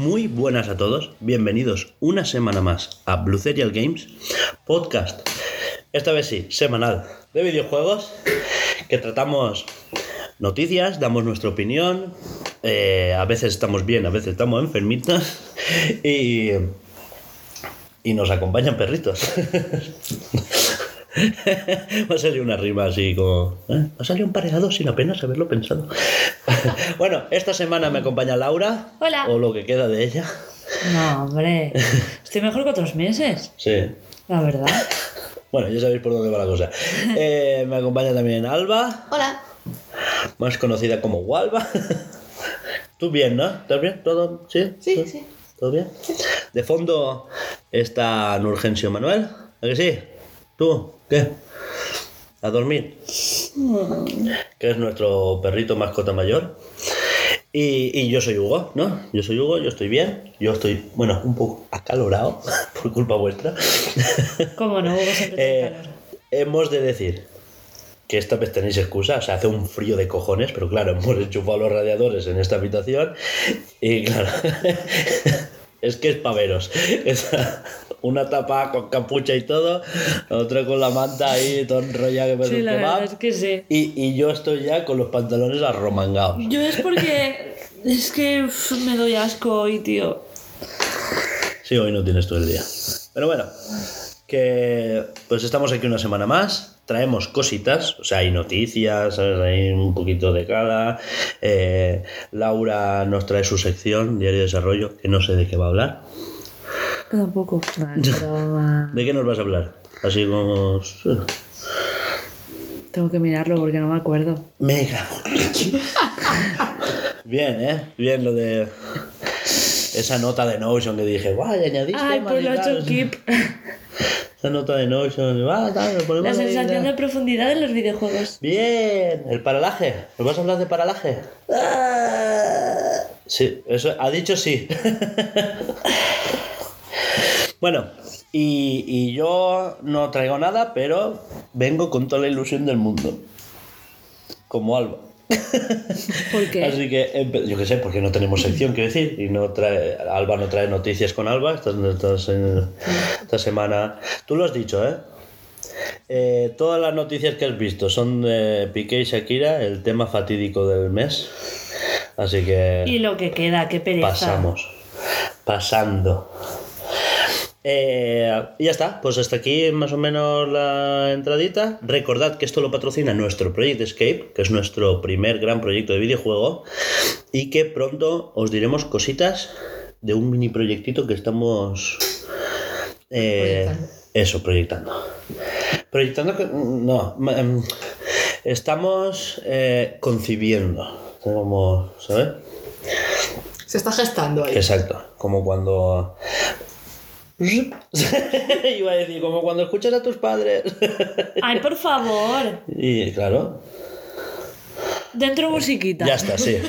Muy buenas a todos. Bienvenidos una semana más a Blue Serial Games, podcast, esta vez sí, semanal, de videojuegos, que tratamos noticias, damos nuestra opinión, eh, a veces estamos bien, a veces estamos enfermitas y, y nos acompañan perritos. Me ha salido una rima así como. ¿eh? Me ha salido un pareado sin apenas haberlo pensado. bueno, esta semana me acompaña Laura. Hola. O lo que queda de ella. No, hombre. Estoy mejor que otros meses. Sí. La verdad. Bueno, ya sabéis por dónde va la cosa. Eh, me acompaña también Alba, Hola. más conocida como Walva. ¿Tú bien, no? ¿Estás bien? ¿Todo? ¿Sí? Sí, ¿Todo- sí. ¿Todo bien? De fondo está Nurgencio Manuel. ¿A que sí? ¿Tú? ¿Qué? A dormir. Que es nuestro perrito mascota mayor. Y, y yo soy Hugo, ¿no? Yo soy Hugo, yo estoy bien. Yo estoy, bueno, un poco acalorado por culpa vuestra. Como no, Hugo siempre Eh, calor. hemos de decir que esta vez tenéis excusa, o sea, hace un frío de cojones, pero claro, hemos enchufado los radiadores en esta habitación y claro, es que es pa' veros. Es una tapa con capucha y todo, otra con la manta ahí, todo enrollado que parece Sí, un la kebab. verdad es que sí. Y, y yo estoy ya con los pantalones arromangados. Yo es porque. Es que uf, me doy asco hoy, tío. Sí, hoy no tienes todo el día. Pero bueno, que pues estamos aquí una semana más, traemos cositas, o sea, hay noticias, ¿sabes? hay un poquito de cada. Eh, Laura nos trae su sección, Diario de Desarrollo, que no sé de qué va a hablar. Tampoco. ¿De qué nos vas a hablar? Así como... Tengo que mirarlo porque no me acuerdo. Mega. Bien, ¿eh? Bien lo de... Esa nota de Notion que dije, guay, añadiste Ay, pues lo he hecho material". keep. Esa nota de Notion, va, tal, lo ponemos La sensación de profundidad en los videojuegos. Bien, el paralaje. ¿Nos vas a hablar de paralaje? Sí, eso ha dicho sí. bueno, y, y yo no traigo nada, pero vengo con toda la ilusión del mundo. Como Alba. ¿Por qué? Así que, empe- yo qué sé, porque no tenemos sección, quiero decir, y no trae, Alba no trae noticias con Alba esta, esta- esta semana. Tú lo has dicho, ¿eh? Eh, Todas las noticias que has visto son de Piqué y Shakira, el tema fatídico del mes. Así que Y lo que queda, qué pereza. pasamos. Pasando. Eh, y ya está, pues hasta aquí más o menos la entradita. Recordad que esto lo patrocina nuestro Project Escape, que es nuestro primer gran proyecto de videojuego, y que pronto os diremos cositas de un mini proyectito que estamos... eh, Proyectando. eso, proyectando. Proyectando, que- no, em, estamos eh, concibiendo, como, ¿sabes? Se está gestando ahí. Exacto, como cuando... Iba a decir, como cuando escuchas a tus padres. Ay, por favor. y claro, Dentro musiquita. ya está, sí.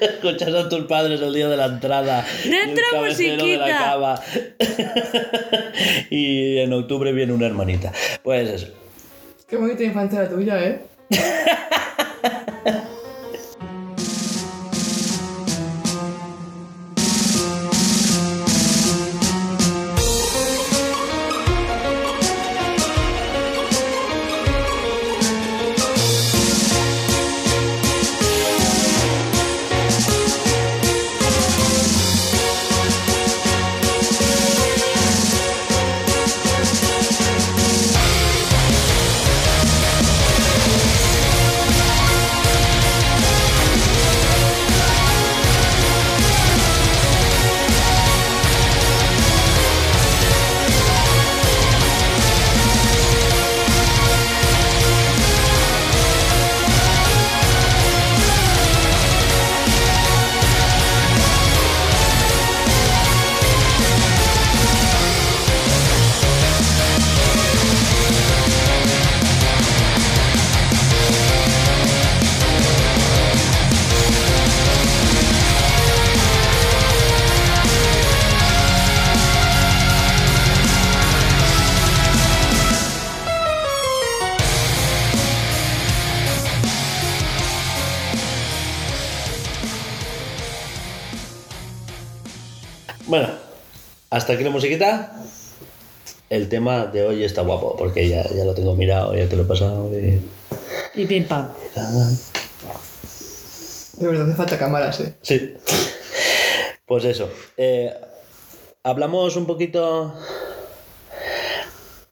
escuchas a tus padres el día de la entrada. y el Dentro cabecero de la musiquita. cava. y en octubre viene una hermanita. Pues eso. Qué bonita infancia la tuya, ¿eh? Hasta aquí la musiquita. El tema de hoy está guapo, porque ya, ya lo tengo mirado, ya te lo he pasado. y- Y pim pam. De verdad hace falta cámaras, ¿eh? Sí. Pues eso. eh, hablamos un poquito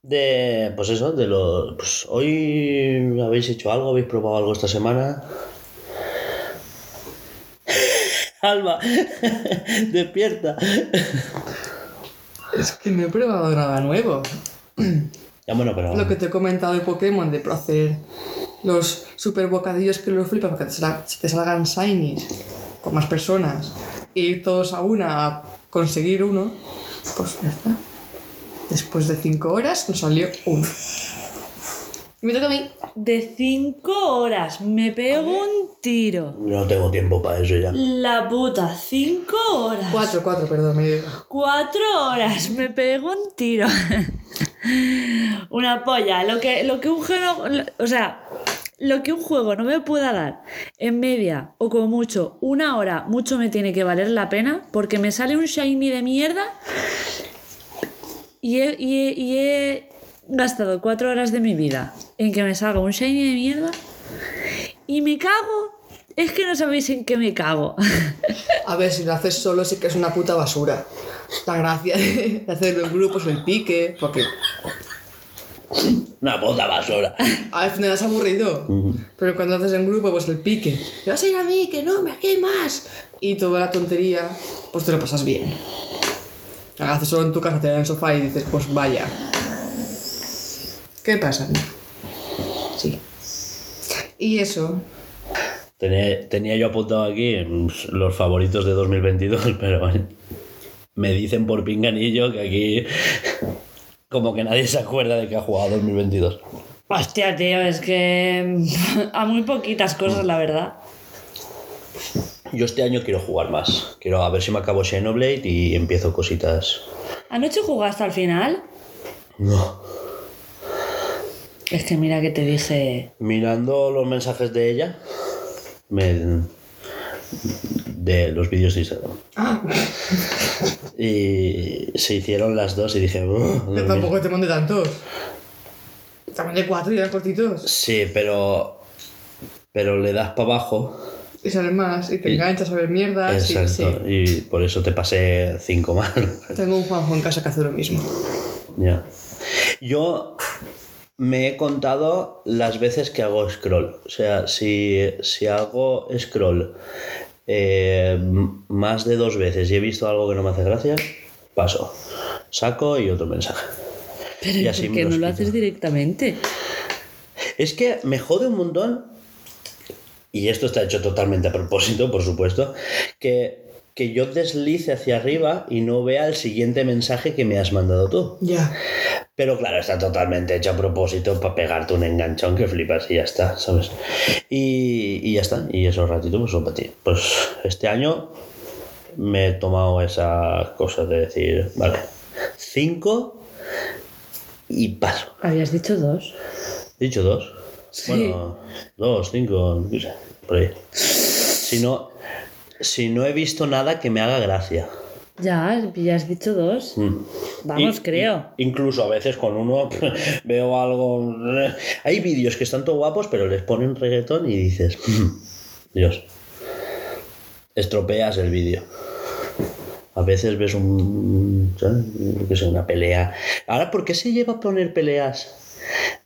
de. Pues eso, de los. Pues hoy habéis hecho algo, habéis probado algo esta semana. Alba, despierta. Es que no he probado nada nuevo. Ya bueno, pero. Lo que te he comentado de Pokémon, de hacer los super bocadillos que los flipas para que te, sal- te salgan shinies con más personas y ir todos a una a conseguir uno, pues ya está. Después de 5 horas nos salió uno. Y me toca a mí. De cinco horas me pego un tiro. No tengo tiempo para eso ya. La puta, cinco horas. 4, 4, perdón, me digo. Cuatro horas me pego un tiro. Una polla. Lo que, lo que un juego. O sea, lo que un juego no me pueda dar en media o como mucho una hora, mucho me tiene que valer la pena porque me sale un shiny de mierda y he, y he- y he gastado cuatro horas de mi vida en que me salga un shiny de mierda y me cago. Es que no sabéis en qué me cago. A ver, si lo haces solo sí que es una puta basura. La gracia de hacerlo en grupos, el pique, porque Una puta basura. al final es aburrido. Pero cuando haces en grupo, pues el pique. ¿Me vas a ir a mí? Que no, me aquí hay más. Y toda la tontería, pues te lo pasas bien. Haces solo en tu casa, te das en el sofá y dices, pues vaya. ¿Qué pasa? Y eso, Tenía, tenía yo apuntado aquí los favoritos de 2022, pero me dicen por pinganillo que aquí como que nadie se acuerda de que ha jugado 2022. Hostia, tío, es que a muy poquitas cosas, la verdad. Yo este año quiero jugar más. Quiero a ver si me acabo Xenoblade y empiezo cositas. ¿Anoche jugaste al final? No. Es que mira que te dije... Mirando los mensajes de ella, me, de los vídeos de Instagram. Ah, Y se hicieron las dos y dije... "Ugh, que tampoco te mandé tantos. Te mandé cuatro y eran cortitos. Sí, pero... Pero le das para abajo. Y salen más, y te enganchas a ver mierdas. sí, Exacto. sí. Y por eso te pasé cinco más. Tengo un Juanjo en casa que hace lo mismo. ya. Yo me he contado las veces que hago scroll. O sea, si, si hago scroll eh, más de dos veces y he visto algo que no me hace gracia, paso. Saco y otro mensaje. Pero Y ¿y así por qué no lo haces directamente? Es que me jode un montón, y esto está hecho totalmente a propósito, por supuesto, que, que yo deslice hacia arriba y no vea el siguiente mensaje que me has mandado tú. Ya. Pero claro, está totalmente hecho a propósito para pegarte un enganchón que flipas y ya está, ¿sabes? Y, y ya está, y esos ratitos pues son para ti. Pues este año me he tomado esa cosa de decir, vale, cinco y paso. Habías dicho dos. He dicho dos. Sí. Bueno, dos, cinco, no sé, por ahí. Si no, si no he visto nada que me haga gracia. Ya, ya has dicho dos. Mm. Vamos, Y- creo. incluso a veces con uno veo algo. Hay vídeos que están todo guapos, pero les ponen reggaetón y dices, "Mm, Dios, estropeas el vídeo. A veces ves un, ¿sabes? Yo qué sé, una pelea. Ahora, ¿por qué se lleva a poner peleas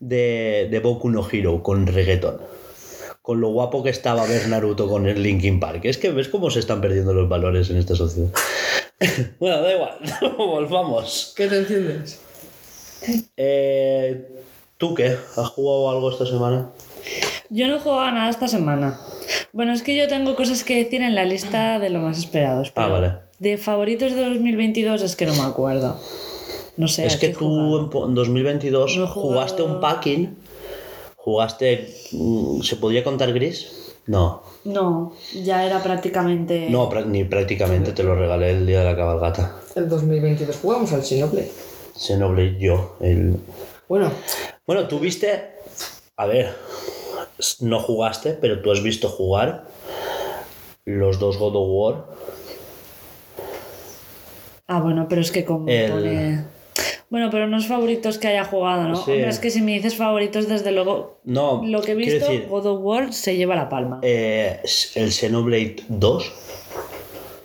de, de Boku no Hero con reggaetón? Con lo guapo que estaba ver Naruto con el Linkin Park. Es que ves cómo se están perdiendo los valores en esta sociedad. bueno, da igual, volvamos. ¿Qué te enciendes? Eh, ¿Tú qué? ¿Has jugado algo esta semana? Yo no he jugado a nada esta semana. Bueno, es que yo tengo cosas que decir en la lista de lo más esperados. Ah, vale. De favoritos de 2022 es que no me acuerdo. No sé. es ¿a que qué tú jugar? en po- en 2022 No jugaste jugado- un packing. ¿Jugaste. mm, ¿Se podría contar gris? No. No, ya era prácticamente. No, ni prácticamente te lo regalé el día de la cabalgata. El 2022 jugamos al Xenoblade. Xenoblade yo. El... Bueno, Bueno, tú viste. A ver, no jugaste, pero tú has visto jugar los dos God of War. Ah, bueno, pero es que como El- pone... Bueno, pero no es favoritos que haya jugado, ¿no? Sí. Hombre, es que si me dices favoritos, desde luego, No, lo que he visto, decir, God of War se lleva la palma. eh, el Xenoblade 2.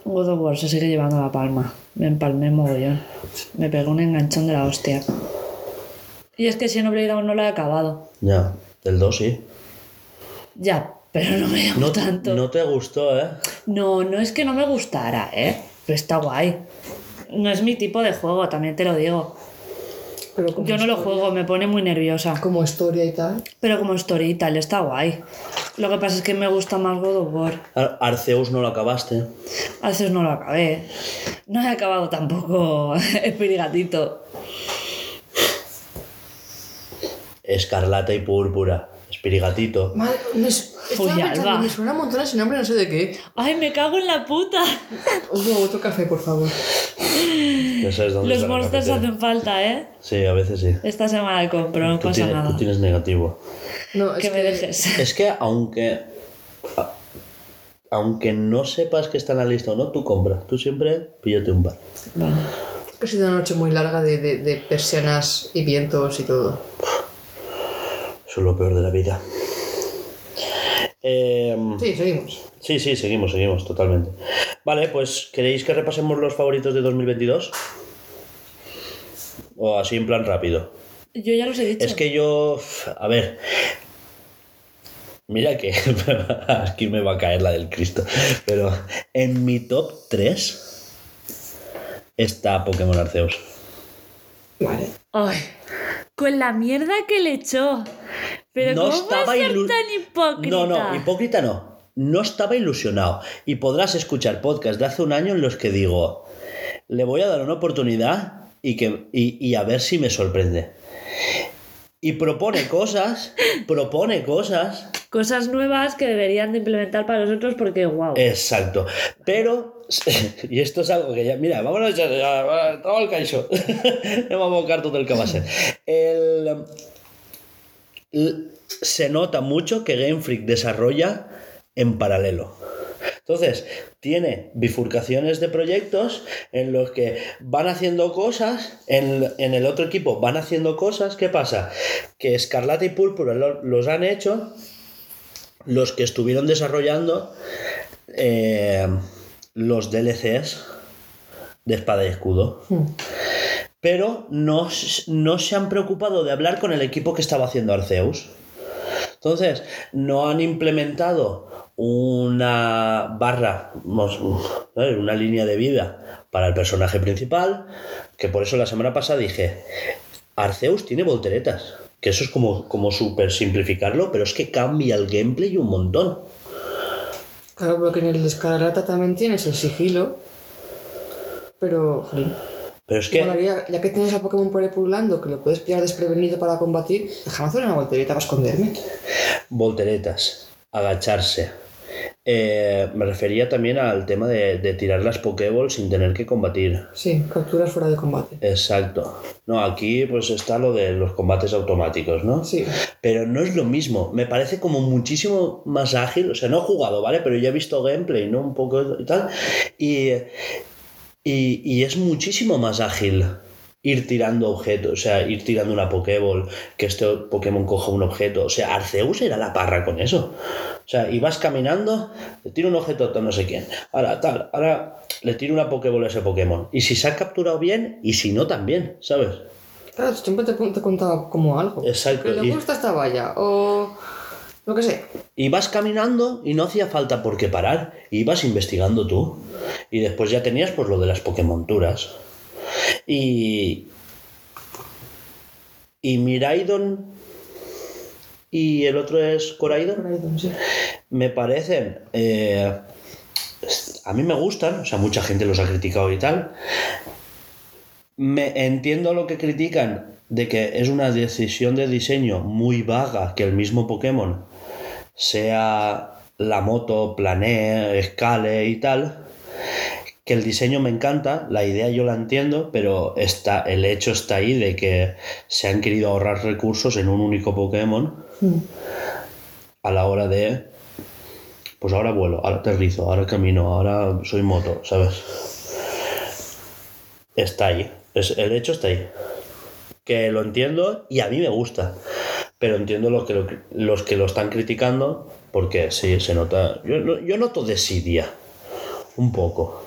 God of War se sigue llevando la palma. Me empalmé mogollón. Me pegó un enganchón de la hostia. Y es que Xenoblade aún no lo he acabado. Ya, del 2 sí. Ya, pero no me llamó No, tanto. no te gustó, ¿eh? No, no es que no me gustara, ¿eh? Pero está guay. No es mi tipo de juego, también te lo digo. Pero como, Yo no lo historia- juego, me pone muy nerviosa. como historia y tal. Pero como story y tal, está guay. Lo que pasa es que me gusta más God of War. Ar- Arceus no lo acabaste. A veces no lo acabé. No he acabado tampoco Espirigatito. Escarlata y púrpura. Espirigatito. Madre, me, pensando, me suena un montón ese nombre, no sé de qué. ¡Ay, me cago en la puta! Hugo, otro café, por favor. Ya sabes dónde Los monsters hacen falta, ¿eh? Sí, a veces sí. Esta semana compro, no Tú pasa tienes, nada. tú tienes negativo. No, es Que me dejes. Es que aunque. a- Aunque no sepas que está en la lista o no, tú compras. Tú siempre píllate un par. Vale. Ha sido una noche muy larga de, de, de persianas y vientos y todo. Eso es lo peor de la vida. Eh, Sí, seguimos. sí, sí, seguimos, seguimos, totalmente. Vale, pues ¿queréis que repasemos los favoritos de 2022? O así en plan rápido. Yo ya los he dicho. Es que yo. A ver. Mira que. Aquí me va a caer la del Cristo. Pero en mi top 3 está Pokémon Arceus. Vale. Ay, con la mierda que le echó. Pero no ¿cómo estaba ser tan hipócrita? No, no, hipócrita no. No estaba ilusionado. Y podrás escuchar podcasts de hace un año en los que digo, le voy a dar una oportunidad y, que, y, y a ver si me sorprende. Y propone cosas, propone cosas. Cosas nuevas que deberían de implementar para nosotros porque, wow. Exacto. Pero, y esto es algo que ya, mira, vámonos ya, todo el caixo. Vamos a buscar todo el que va a ser. El, l- se nota mucho que Game Freak desarrolla en paralelo. Entonces, tiene bifurcaciones de proyectos en los que van haciendo cosas, en, en el otro equipo van haciendo cosas. ¿Qué pasa? Que Escarlata y Púrpura lo- los han hecho los que estuvieron desarrollando eh, los DLCs de Espada y Escudo. Pero no, no se han preocupado de hablar con el equipo que estaba haciendo Arceus. Entonces, no han implementado una barra, una línea de vida para el personaje principal, que por eso la semana pasada dije, Arceus tiene volteretas, que eso es como, como súper simplificarlo, pero es que cambia el gameplay un montón. Claro, porque en el de Escarlata también tienes el sigilo. Pero, jolín. Pero es que... molaría, ya que tienes a Pokémon por ahí pululando, que lo puedes pillar desprevenido para combatir, déjame hacer una voltereta para esconderme. volteretas, agacharse. Eh, me refería también al tema de, de tirar las Pokéballs sin tener que combatir. Sí, capturas fuera de combate. Exacto. No, aquí pues está lo de los combates automáticos, ¿no? Sí. Pero no es lo mismo. Me parece como muchísimo más ágil. O sea, no he jugado, ¿vale? Pero ya he visto gameplay, ¿no? Un poco y tal. Y, y, y es muchísimo más ágil ir tirando objetos. O sea, ir tirando una Pokéball, que este Pokémon coja un objeto. O sea, Arceus era la parra con eso. O sea, ibas caminando, le tiro un objeto a no sé quién. Ahora, tal, ahora le tiro una Pokéball a ese Pokémon. Y si se ha capturado bien, y si no, también, ¿sabes? Claro, siempre te, te contaba como algo. Exacto, Que le y- gusta esta valla, o lo que sea. Ibas caminando y no hacía falta por qué parar. Ibas investigando tú. Y después ya tenías pues lo de las Pokémonturas. Y. Y Miraidon y el otro es Coraidon. Sí. Me parecen. eh, a mí me gustan, o sea, mucha gente los ha criticado y tal. Me entiendo lo que critican de que es una decisión de diseño muy vaga que el mismo Pokémon sea la moto, planee, escale y tal. Que el diseño me encanta, la idea yo la entiendo, pero está, el hecho está ahí de que se han querido ahorrar recursos en un único Pokémon a la hora de pues ahora vuelo, ahora aterrizo, ahora camino, ahora soy moto, ¿sabes? está ahí. Es, el hecho está ahí. Que lo entiendo y a mí me gusta. Pero entiendo lo que lo- los que lo están criticando porque sí, se nota. Yo, yo noto desidia. Un poco.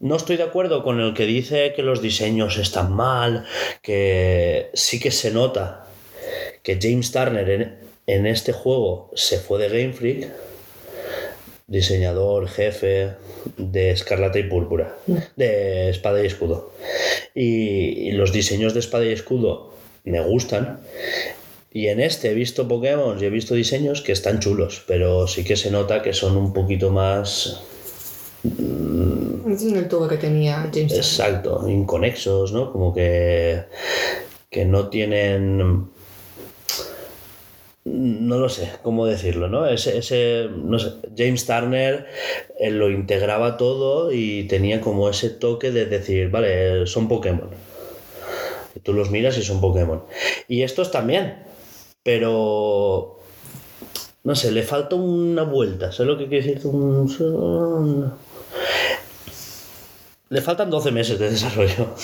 No estoy de acuerdo con el que dice que los diseños están mal, que sí que se nota que James Turner en, en este juego se fue de Game Freak, diseñador, jefe de Escarlata y Púrpura, de Espada y Escudo. Y, y los diseños de Espada y Escudo me gustan. Y en este he visto Pokémon y he visto diseños que están chulos, pero sí que se nota que son un poquito más No tiene el toque que tenía James. Exacto, inconexos, ¿no? Como que, que no tienen... No lo sé cómo decirlo, ¿no? Ese, ese no sé, James Turner eh, lo integraba todo y tenía como ese toque de decir, vale, son Pokémon. Tú los miras y son Pokémon. Y estos también, pero no sé, le falta una vuelta. ¿Sabes lo que quiere decir? Un... Le faltan 12 meses de desarrollo.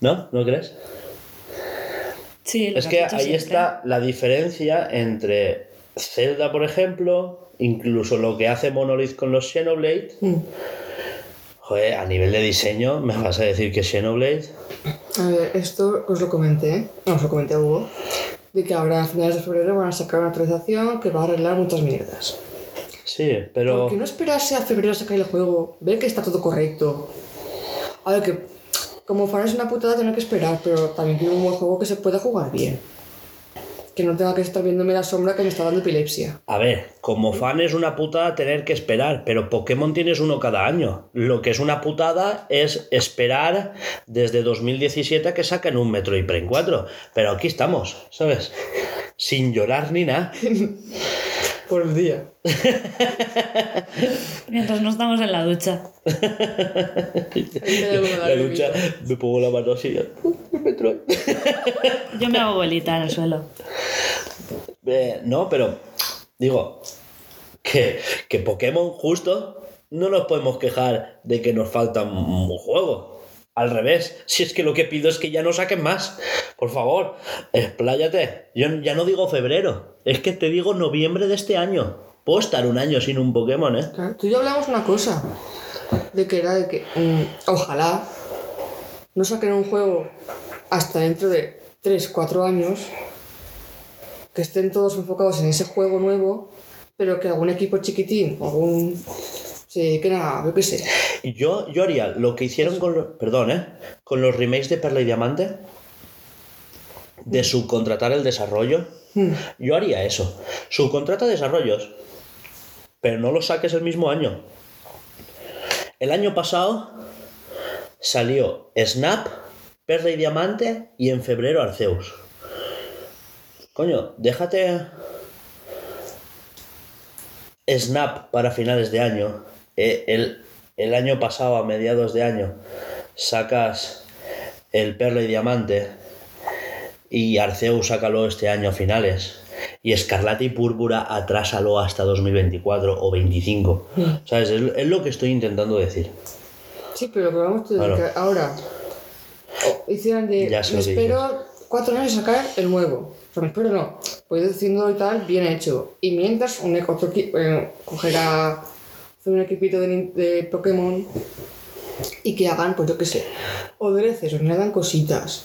¿No? ¿No crees? Sí, lo Es que ahí siempre. está la diferencia entre Zelda, por ejemplo, incluso lo que hace Monolith con los Xenoblade. Mm. Joder, a nivel de diseño, ¿me vas a decir que Xenoblade? A ver, esto os lo comenté, no os lo comenté a Hugo, de que ahora a finales de febrero van a sacar una actualización que va a arreglar muchas mierdas. Sí, pero... ¿Por qué no esperarse a febrero a sacar el juego? Ver que está todo correcto. A ver, que como fan es una putada tener que esperar, pero también quiero un buen juego que se pueda jugar bien. Que no tenga que estar viéndome la sombra que me está dando epilepsia. A ver, como fan es una putada tener que esperar, pero Pokémon tienes uno cada año. Lo que es una putada es esperar desde 2017 a que saquen un Metroid Prime 4. Pero aquí estamos, ¿sabes? Sin llorar ni nada. Por el día. Mientras no estamos en la ducha. La lucha, me pongo la mano así. "Uh, el Metroid". Yo me hago bolita en el suelo. Eh, no, pero digo que, que Pokémon justo no nos podemos quejar de que nos falta un juego. Al revés, si es que lo que pido es que ya no saquen más. Por favor, expláyate. Yo ya no digo febrero, es que te digo noviembre de este año. Puedo estar un año sin un Pokémon, ¿eh? Claro, tú y yo hablamos una cosa. De que era de que mm, ojalá no saquen un juego hasta dentro de 3, 4 años. Que estén todos enfocados en ese juego nuevo. Pero que algún equipo chiquitín algún. Se dediquen a. yo qué sé. Yo, yo haría lo que hicieron con los, perdón, ¿eh? con los remakes de Perla y Diamante, de subcontratar el desarrollo. Mm. Yo haría eso. Subcontrata desarrollos, pero no los saques el mismo año. El año pasado salió Snap, Perla y Diamante y en febrero Arceus. Coño, déjate Snap para finales de año. Eh, El, el año pasado, a mediados de año, sacas el Perla y Diamante y Arceus sácalo este año a finales. Y Escarlata y Púrpura atrásalo hasta 2024 o 25. ¿Sabes? Es, es lo que estoy intentando decir. Sí, pero lo que vamos a que ahora. o hicieran de. Ya sé me espero 4 años sacar el nuevo. O sea, me espero no. Voy diciendo y tal, bien hecho. Y mientras, un, otro. Eh, cogerá. Hacer un equipito de, Pokémon. Y que hagan, pues yo qué sé. O DLCs, o que hagan cositas.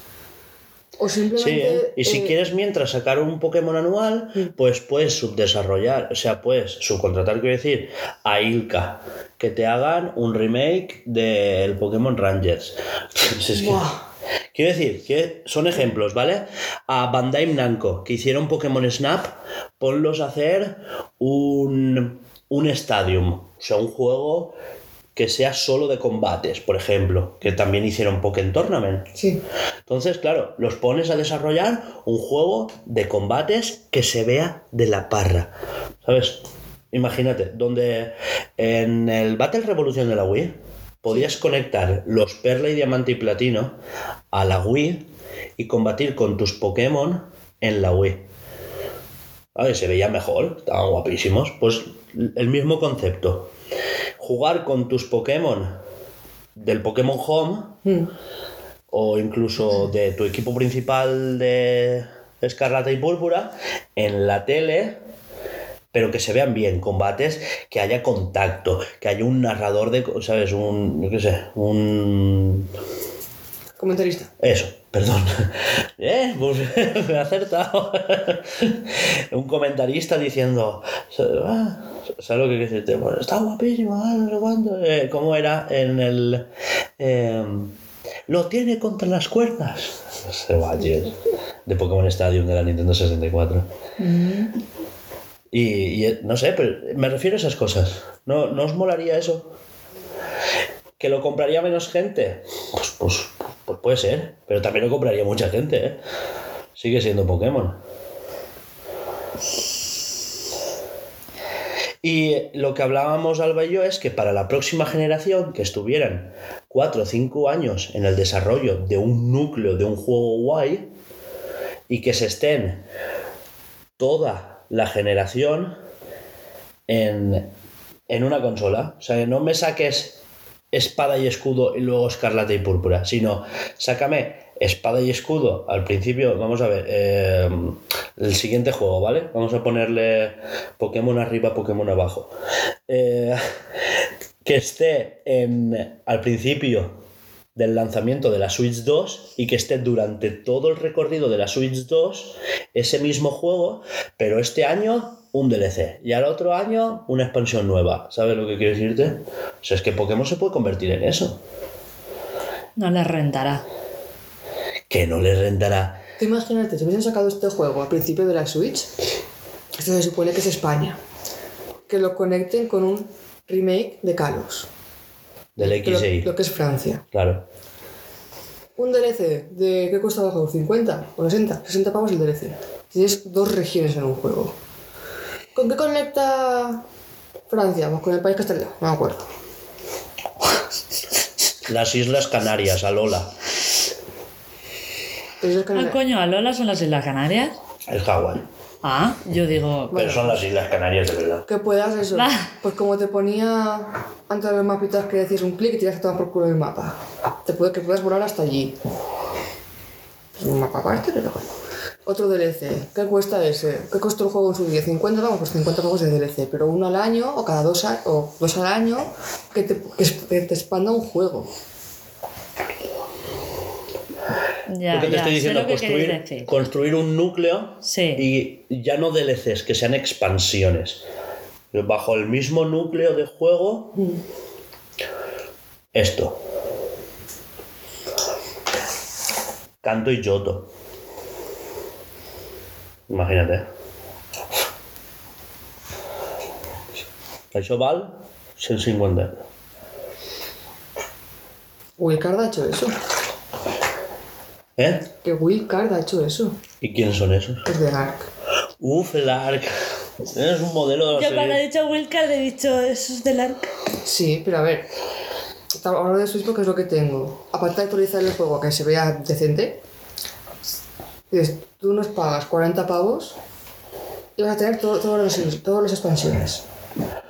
O Sí, simplemente. ¿eh? y si eh, quieres mientras sacar un Pokémon anual, pues puedes subdesarrollar, o sea, puedes subcontratar, quiero decir, a Ilka, que te hagan un remake del Pokémon Rangers. Es que- Buah. Quiero decir, que son ejemplos, ¿vale? A Bandai Namco, que hicieron Pokémon Snap, ponlos a hacer un, un Stadium, o sea, un juego que sea solo de combates, por ejemplo, que también hicieron Pokémon Tournament. Sí. Entonces, claro, los pones a desarrollar un juego de combates que se vea de la parra. ¿Sabes? Imagínate, donde en el Battle Revolution de la Wii podías conectar los Perla y Diamante y Platino a la Wii y combatir con tus Pokémon en la Wii. ¿Vale? Se veía mejor, estaban guapísimos. Pues el mismo concepto. Jugar con tus Pokémon del Pokémon Home Mm. o incluso de tu equipo principal de Escarlata y Púrpura en la tele, pero que se vean bien combates, que haya contacto, que haya un narrador de, ¿sabes? Un, yo qué sé, un... Comentarista. Eso, perdón. Eh, pues me he acertado. un comentarista diciendo, "Ah, ¿sabes lo que quiere decirte? Está guapísimo, ah, no sé cuánto. Eh, ¿Cómo era en el... em, lo tiene contra las cuerdas. Sé, va. De Pokémon Stadium de la Nintendo 64. Y, y, eh, no sé, pero me refiero a esas cosas. ¿No, ¿No os molaría eso? ¿Que lo compraría menos gente? Pues, pues, pues puede ser, pero también lo compraría mucha gente, ¿eh? Sigue siendo Pokémon. Y lo que hablábamos Alba y yo es que para la próxima generación que estuvieran 4 o 5 años en el desarrollo de un núcleo de un juego guay y que se estén toda la generación en, en una consola. O sea, que no me saques espada y escudo y luego escarlata y púrpura, sino sácame espada y escudo al principio. Vamos a ver, eh, el siguiente juego, ¿vale? Vamos a ponerle Pokémon arriba, Pokémon abajo. Eh, que esté en, al principio del lanzamiento de la Switch 2 y que esté durante todo el recorrido de la Switch 2 ese mismo juego, pero este año un DLC y al otro año una expansión nueva. ¿Sabes lo que quiero decirte? O sea, es que Pokémon se puede convertir en eso. No les rentará. Que no les rentará. Tú imagínate, si hubiesen sacado este juego al principio de la Switch, esto se supone que es España, que lo conecten con un remake de Kalos, Del que lo, lo que es Francia. Claro. Un DLC de ¿qué costaba el juego? ¿50 o 60? 60 pavos el DLC. Tienes dos regiones en un juego. ¿Con qué conecta Francia? Pues con el país que está al lado, no me acuerdo. Las Islas Canarias, Alola. Que Ah, coño, ¿Alola son las Islas Canarias? Es Hawái. Ah, yo digo... Pero son las Islas Canarias de verdad. que puedas eso. Va. Pues como te ponía antes de los mapitas que decías un clic y te ibas a tomar por culo el mapa. Te puede, que puedas volar hasta allí. Es un mapa aparte, pero bueno. Otro DLC. ¿Qué cuesta ese? ¿Qué costó el juego en su día? 50 vamos, pues 50 pavos de DLC. Pero uno al año, o cada dos, a- o dos al año, que te, que te expanda un juego. Ya, Porque te ya, estoy diciendo construir, construir un núcleo Sí. y ya no DLCs, que sean expansiones. Bajo el mismo núcleo de juego, esto. Canto y Yoto. Imagínate. Això val 150 euros. Wildcard ha hecho eso. ¿Eh? Que Wildcard ha hecho eso. ¿Y quiénes son esos? Es de Ark. Uf, el ARC. Es un modelo de Yo serie. cuando he dicho Wilcard he dicho eso es del arc. Sí, pero a ver. Hablando de Switch porque es lo que tengo. Aparte de actualizar el juego a que se vea decente, dices, tú nos pagas 40 pavos y vas a tener todo- todas las- todas las expansiones.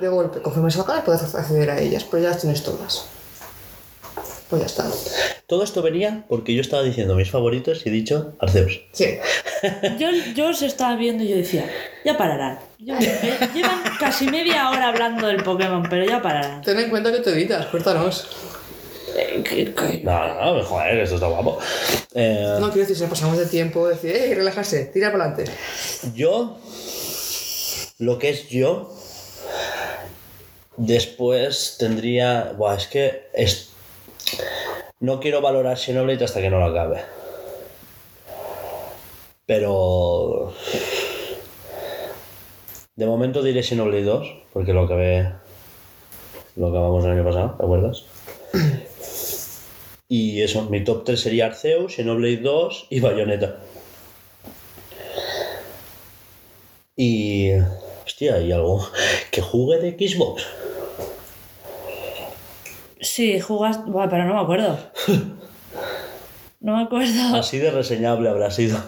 De golpe, conforme salgan, puedes acceder a ellas, pero ya las tienes todas. Pues ya está. Todo esto venía porque yo estaba diciendo mis favoritos y he dicho Arceus. Sí. Yo, yo os estaba viendo y yo decía, ya pararán. Yo dije, llevan casi media hora hablando del Pokémon, pero ya pararán. Ten en cuenta que te editas, cuéntanos. No, no, joder, esto está guapo. Eh, No quiero decir, si nos pasamos de tiempo, decir, ¡eh, relajarse! Tira para adelante. Yo, lo que es yo, después tendría. Buah, es que es, no quiero valorar Xenoblade hasta que no lo acabe. Pero. De momento diré Xenoblade 2, porque lo acabé. Lo acabamos el año pasado, ¿te acuerdas? Y eso, mi top 3 sería Arceus, Xenoblade 2 y Bayonetta. Y. Hostia, ¿y algo que juegue de Xbox? Sí, jugas. Buah, pero no me acuerdo. No me acuerdo. Así de reseñable habrá sido.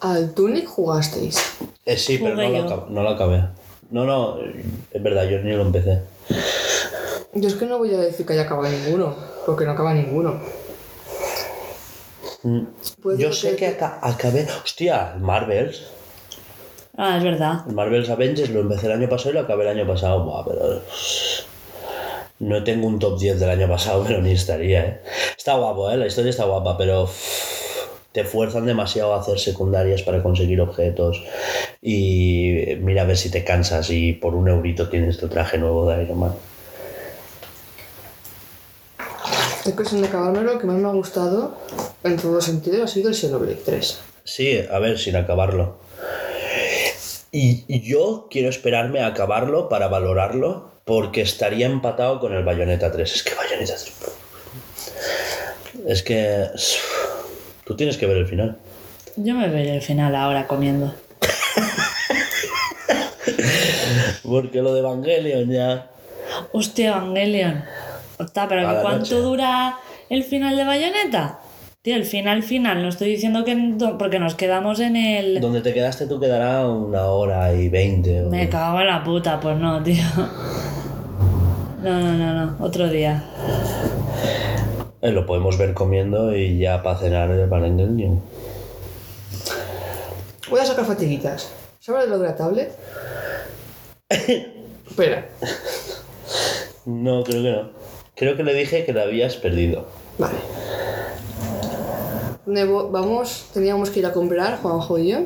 Al Tunic jugasteis. Eh, sí, pero no Jugué lo, no lo acabé. No, no, es verdad, yo ni lo empecé. Yo es que no voy a decir que haya acabado ninguno. Porque no acaba ninguno. Puede Yo ser sé que aca- acabé. Hostia, el Marvels. Ah, es verdad. El Marvel's Avengers lo empecé el año pasado y lo acabé el año pasado. Buah, pero. No tengo un top 10 del año pasado, pero ni estaría, ¿eh? Está guapo, ¿eh? La historia está guapa, pero. Te fuerzan demasiado a hacer secundarias para conseguir objetos. Y mira a ver si te cansas y por un eurito tienes tu traje nuevo de Iron Man. Es que sin acabarme lo que más me ha gustado en todos los sentidos ha sido el Xenoblade 3. Sí, a ver, sin acabarlo. Y, y yo quiero esperarme a acabarlo para valorarlo, porque estaría empatado con el Bayonetta 3. Es que Bayonetta 3. Es que. Tú tienes que ver el final. Yo me veré el final ahora comiendo. Porque lo de Evangelion ya. Hostia, Evangelion. Hostia, pero ¿cuánto noche. dura el final de Bayonetta? Tío, el final final, no estoy diciendo que... Porque nos quedamos en el... Donde te quedaste tú quedará una hora y veinte. Me cago en la puta, pues no, tío. No, no, no, no, otro día. Eh, lo podemos ver comiendo y ya para cenar el Evangelion. Voy a sacar fatiguitas. ¿Sabes lo de la tablet? Espera. No, creo que no. Creo que le dije que la habías perdido. Vale. Nebo- vamos, teníamos que ir a comprar, Juanjo y yo,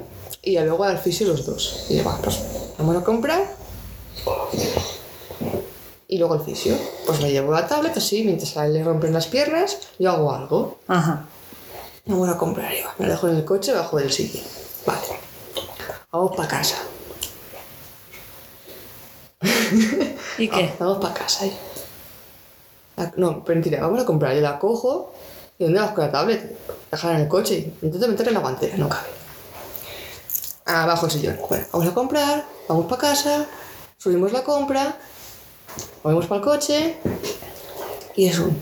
y luego al fisio los dos. Y yo, va, pues vamos a comprar. Y luego al fisio. Pues me llevo la tablet así, mientras a él le rompen las piernas, yo hago algo. Ajá. Vamos a comprar, va. Me la dejo en el coche bajo del sitio. Vale. Vamos para casa. ¿Y qué? Ah, vamos para casa. ¿eh? La- no, pero mentira, vamos a comprar. Yo la cojo y ¿dónde vas con la tablet? Dejarla en el coche intento meterla en la guantera, no cabe. Abajo el. Bueno, vamos a comprar, vamos para casa, subimos la compra, volvemos para el coche y es un.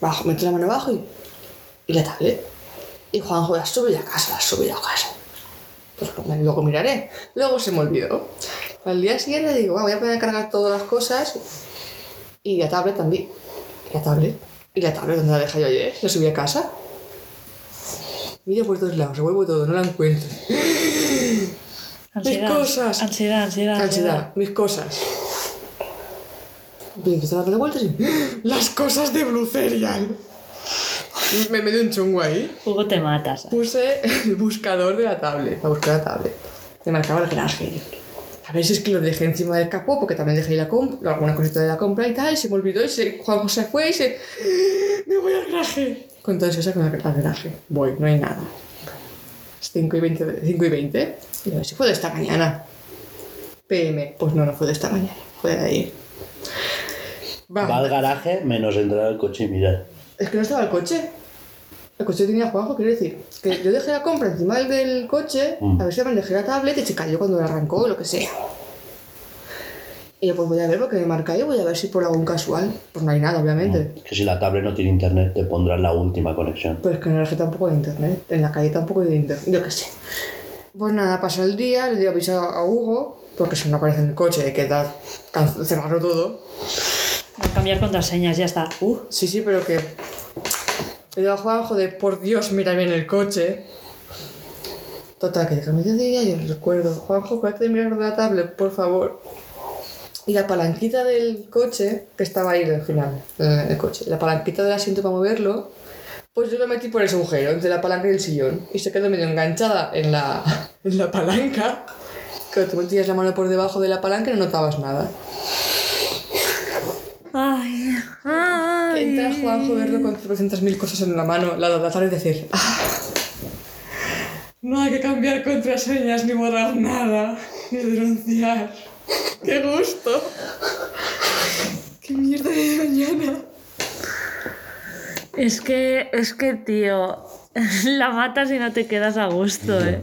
Bajo, meto la mano abajo y, y la tablet. Y Juanjo, la sube a casa, la sube a casa. Pues luego- miraré. Luego se me olvidó. Al día siguiente digo, "Va, voy a poner a cargar todas las cosas y la tablet también. Y la tablet. Y la tablet, ¿dónde la dejé yo ayer? La subí a casa. Miro por todos lados, revuelvo todo, no la encuentro. Ansiedad. cosas. Ansiedad, ansiedad, Ansiedad, mis cosas. Y empiezo a darle vueltas y. ¡Las cosas de Blue Serial! Me me dio un chungo ahí. Luego te matas. Puse el buscador de la tablet, para buscar la tablet. Me marcaba el garaje. A ver si es que lo dejé encima del capó, porque también dejé ahí la compra, alguna cosita de la compra y tal, y se me olvidó y se, Juan se fue y se... ¡Me voy al garaje! Con todas esas cosas al garaje. Voy, no hay nada. Es 5 y 20, de- 5 y 20. Y a ver si fue de esta mañana. PM. Pues no, no fue de esta mañana. Fue de ayer. Va. Va al garaje menos entrar al coche y mirar. Es que no estaba el coche. El coche tenía Juanjo, quiero decir. Que yo dejé la compra encima del, del coche, Mm. a ver si me dejé la tablet y se cayó cuando la arrancó o lo que sea. Y yo, pues voy a ver porque me marca ahí, voy a ver si por algún casual. Pues no hay nada, obviamente. Que si la tablet no tiene internet, te pondrán la última conexión. Pero es que en el garaje tampoco hay internet. En la calle tampoco hay internet. Yo qué sé. Pues nada, pasó el día, le di aviso a Hugo, porque si no aparece en el coche hay que dar, cerrarlo todo. A cambiar contraseñas, ya está. Uh, Sí, sí, pero que. Le digo a Juanjo de por Dios, mira bien el coche. Total, que el mediodía y os recuerdo, Juanjo, acuérdate de mirar la tablet, por favor. Y la palanquita del coche, que estaba ahí al final, eh, el coche, la palanquita del asiento para moverlo, pues yo lo metí por ese agujero, entre la palanca y el sillón. Y se quedó medio enganchada en la, en la palanca. Que tú metías la mano por debajo de la palanca y no notabas nada. Ay, ay. Entra Juanjo verlo con 300.000 cosas en la mano, la la tarde y decir, "Ah, no hay que cambiar contraseñas ni borrar nada, ni denunciar. ¡Qué gusto! ¡Qué mierda de mañana! Es que, es que, tío, la matas y no te quedas a gusto, ¿eh?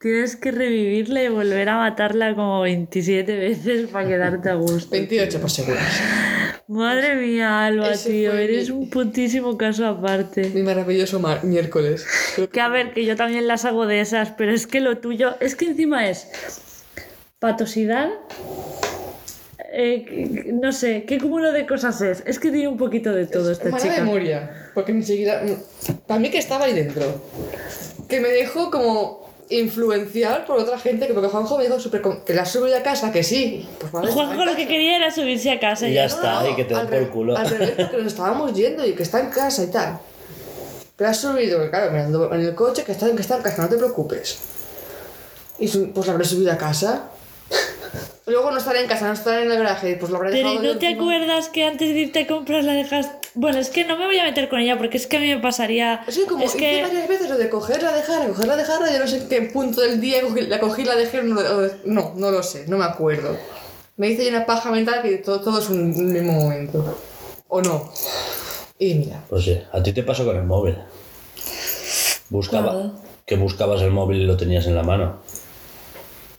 Tienes que revivirla y volver a matarla como 27 veces para quedarte a gusto. 28 por seguras. Madre mía, Alba, Ese tío, eres mi- un putísimo caso aparte. Mi maravilloso mar- miércoles. Creo que- Que a ver, que yo también las hago de esas, pero es que lo tuyo, es que encima es patosidad, eh, no sé, ¿qué cúmulo de cosas es? Es que tiene un poquito de todo esta Mala chica. memoria, porque ni siquiera... Para mí que estaba ahí dentro. Que me dejó como influenciar por otra gente, que porque Juanjo me dijo súper... com- Que la subido a casa, que sí. Pues vale, Juanjo lo que quería era subirse a casa y Y ya ya. está, y que te den por culo. Al revés, porque nos estábamos yendo y que está en casa y tal. Pero has subido, que claro, mirando en el coche, que está, que está en casa, no te preocupes. Y su- pues la habré subido a casa. Luego no estaré en casa, no estaré en el garaje, pues lo habré Pero dejado ¿y yo no te encima. acuerdas que antes de irte a comprar la dejas? Bueno, es que no me voy a meter con ella porque es que a mí me pasaría. Es que como es hice que varias veces lo de cogerla, dejarla, cogerla, dejarla, yo no sé en qué punto del día cogí- la cogí, la dejé, no, no, no lo sé, no me acuerdo. Me hice una paja mental que todo, todo es un un mismo momento. ¿O no? Y mira, Pues sí, a ti te pasó con el móvil. Buscaba. Que buscabas el móvil y lo tenías en la mano.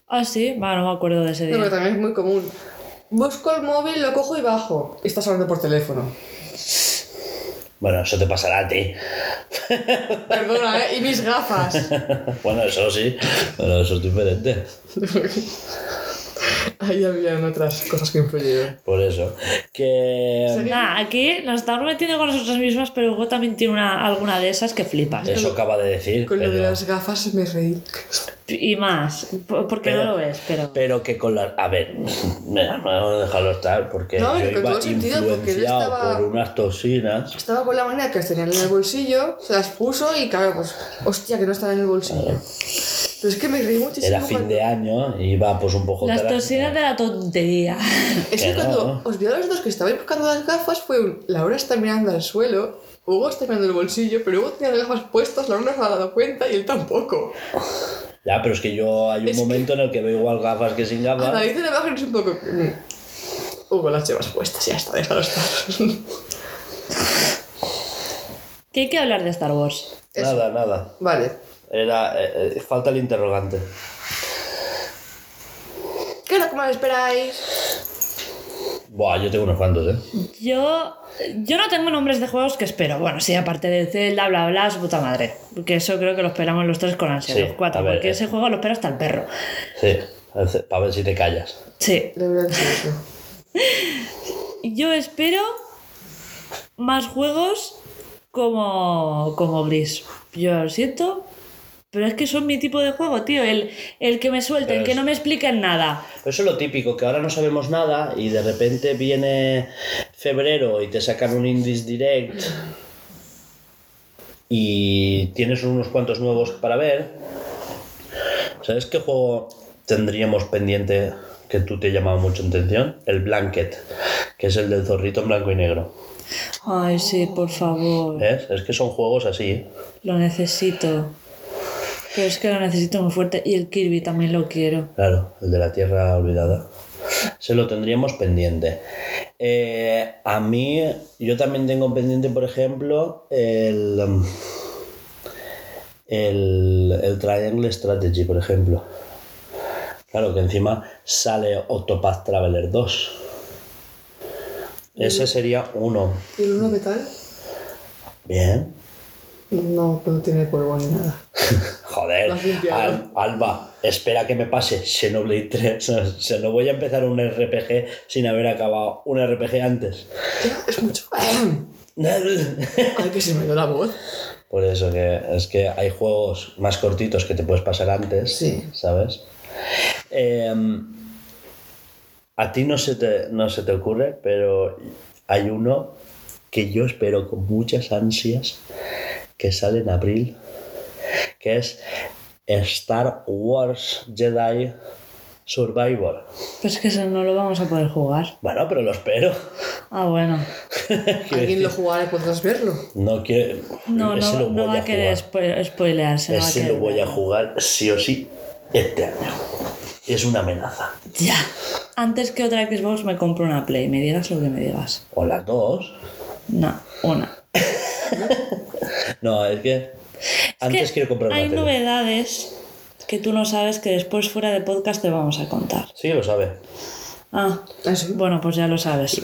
Ah, sí, bueno, no me acuerdo de ese no, pero día. también es muy común. Busco el móvil, lo cojo y bajo. Y estás hablando por teléfono. Bueno, eso te pasará a ti. Perdona, ¿eh? Y mis gafas. bueno, eso sí, pero eso es diferente. Ahí habían otras cosas que influyeron. Por eso. Que. Nah, aquí nos estamos metiendo con nosotras mismas, pero Hugo también tiene una, alguna de esas que flipas. Eso acaba de decir. Con lo de las gafas me reí. Y más, po- porque Pero- no lo ves, pero. pero que con las. A ver, vamos a dejarlo estar porque No, yo con iba todo sentido, porque influenciado estaba- por unas toxinas. Estaba con la manera que las tenían en el bolsillo, se las puso y claro, pues, hostia, que no están en el bolsillo. Pero es que me reí muchísimo. Era fin cuando- de año, iba pues un poco. Las toxinas de la tontería. Es que Que cuando no. os vi a los dos que estabais buscando las gafas, fue un. Laura está mirando al suelo, Hugo está mirando el bolsillo, pero Hugo tenía las gafas puestas, Laura no se ha dado cuenta y él tampoco. Ya, pero es que yo hay un Es que- momento en el que veo igual gafas que sin gafas. Analiza la imagen y es un poco. mm, Hugo las llevas puestas, ya está, déjalo estar. Que hay que hablar de Star Wars. Nada, nada. vale. Era. eh, eh, falta el interrogante. ¿Qué es lo que más esperáis? Buah, yo tengo unos cuantos, ¿eh? Yo, yo no tengo nombres de juegos que espero. Bueno, sí, aparte de Zelda, bla, bla, su puta madre. Porque eso creo que lo esperamos los tres con ansia, Sí, los cuatro. ver, porque eh. ese juego lo espera hasta el perro. Sí, para ver si te callas. Sí. Yo espero más juegos como, como Gris. Yo lo siento. Pero es que son mi tipo de juego, tío. El, el que me suelten, que no me expliquen nada. Pero eso es lo típico, que ahora no sabemos nada y de repente viene febrero y te sacan un Indies Direct y tienes unos cuantos nuevos para ver. ¿Sabes qué juego tendríamos pendiente que tú te llamaba mucho atención? El Blanket, que es el del zorrito en blanco y negro. Ay, sí, por favor. ¿Ves? Es que son juegos así. ¿eh? Lo necesito. Pero es que lo necesito muy fuerte. Y el Kirby también lo quiero. Claro, el de la tierra olvidada. Se lo tendríamos pendiente. Eh, a mí, yo también tengo pendiente, por ejemplo, el, el, el Triangle Strategy, por ejemplo. Claro, que encima sale Octopath Traveler 2. Ese sería uno. ¿Y el uno qué tal? Bien. No, no tiene polvo ni nada. Joder. Al- Alba, espera que me pase Xenoblade 3. O sea, no voy a empezar un RPG sin haber acabado un RPG antes. Es mucho. Ay, que se me dio la voz. Por eso que es que hay juegos más cortitos que te puedes pasar antes, Sí. ¿sabes? Em, a ti no se, te, no se te ocurre, pero hay uno que yo espero con muchas ansias que sale en abril, que es Star Wars Jedi Survivor. Pero es que eso no lo vamos a poder jugar. Bueno, pero lo espero. Ah, bueno. Alguien lo jugará y podrás verlo. No quiero. No, ese no, lo no va a querer jugar. spoilearse. no va a Ese querer lo voy a jugar sí o sí este año. Es una amenaza. Ya. Antes que otra Xbox me compro una Play. Me digas lo que me digas. O las dos. No, una. No, es que Es que quiero comprar una Hay tele. novedades que tú no sabes que después fuera de podcast te vamos a contar. Sí, lo sabe. Ah, ¿Ah, bueno, pues ya lo sabes.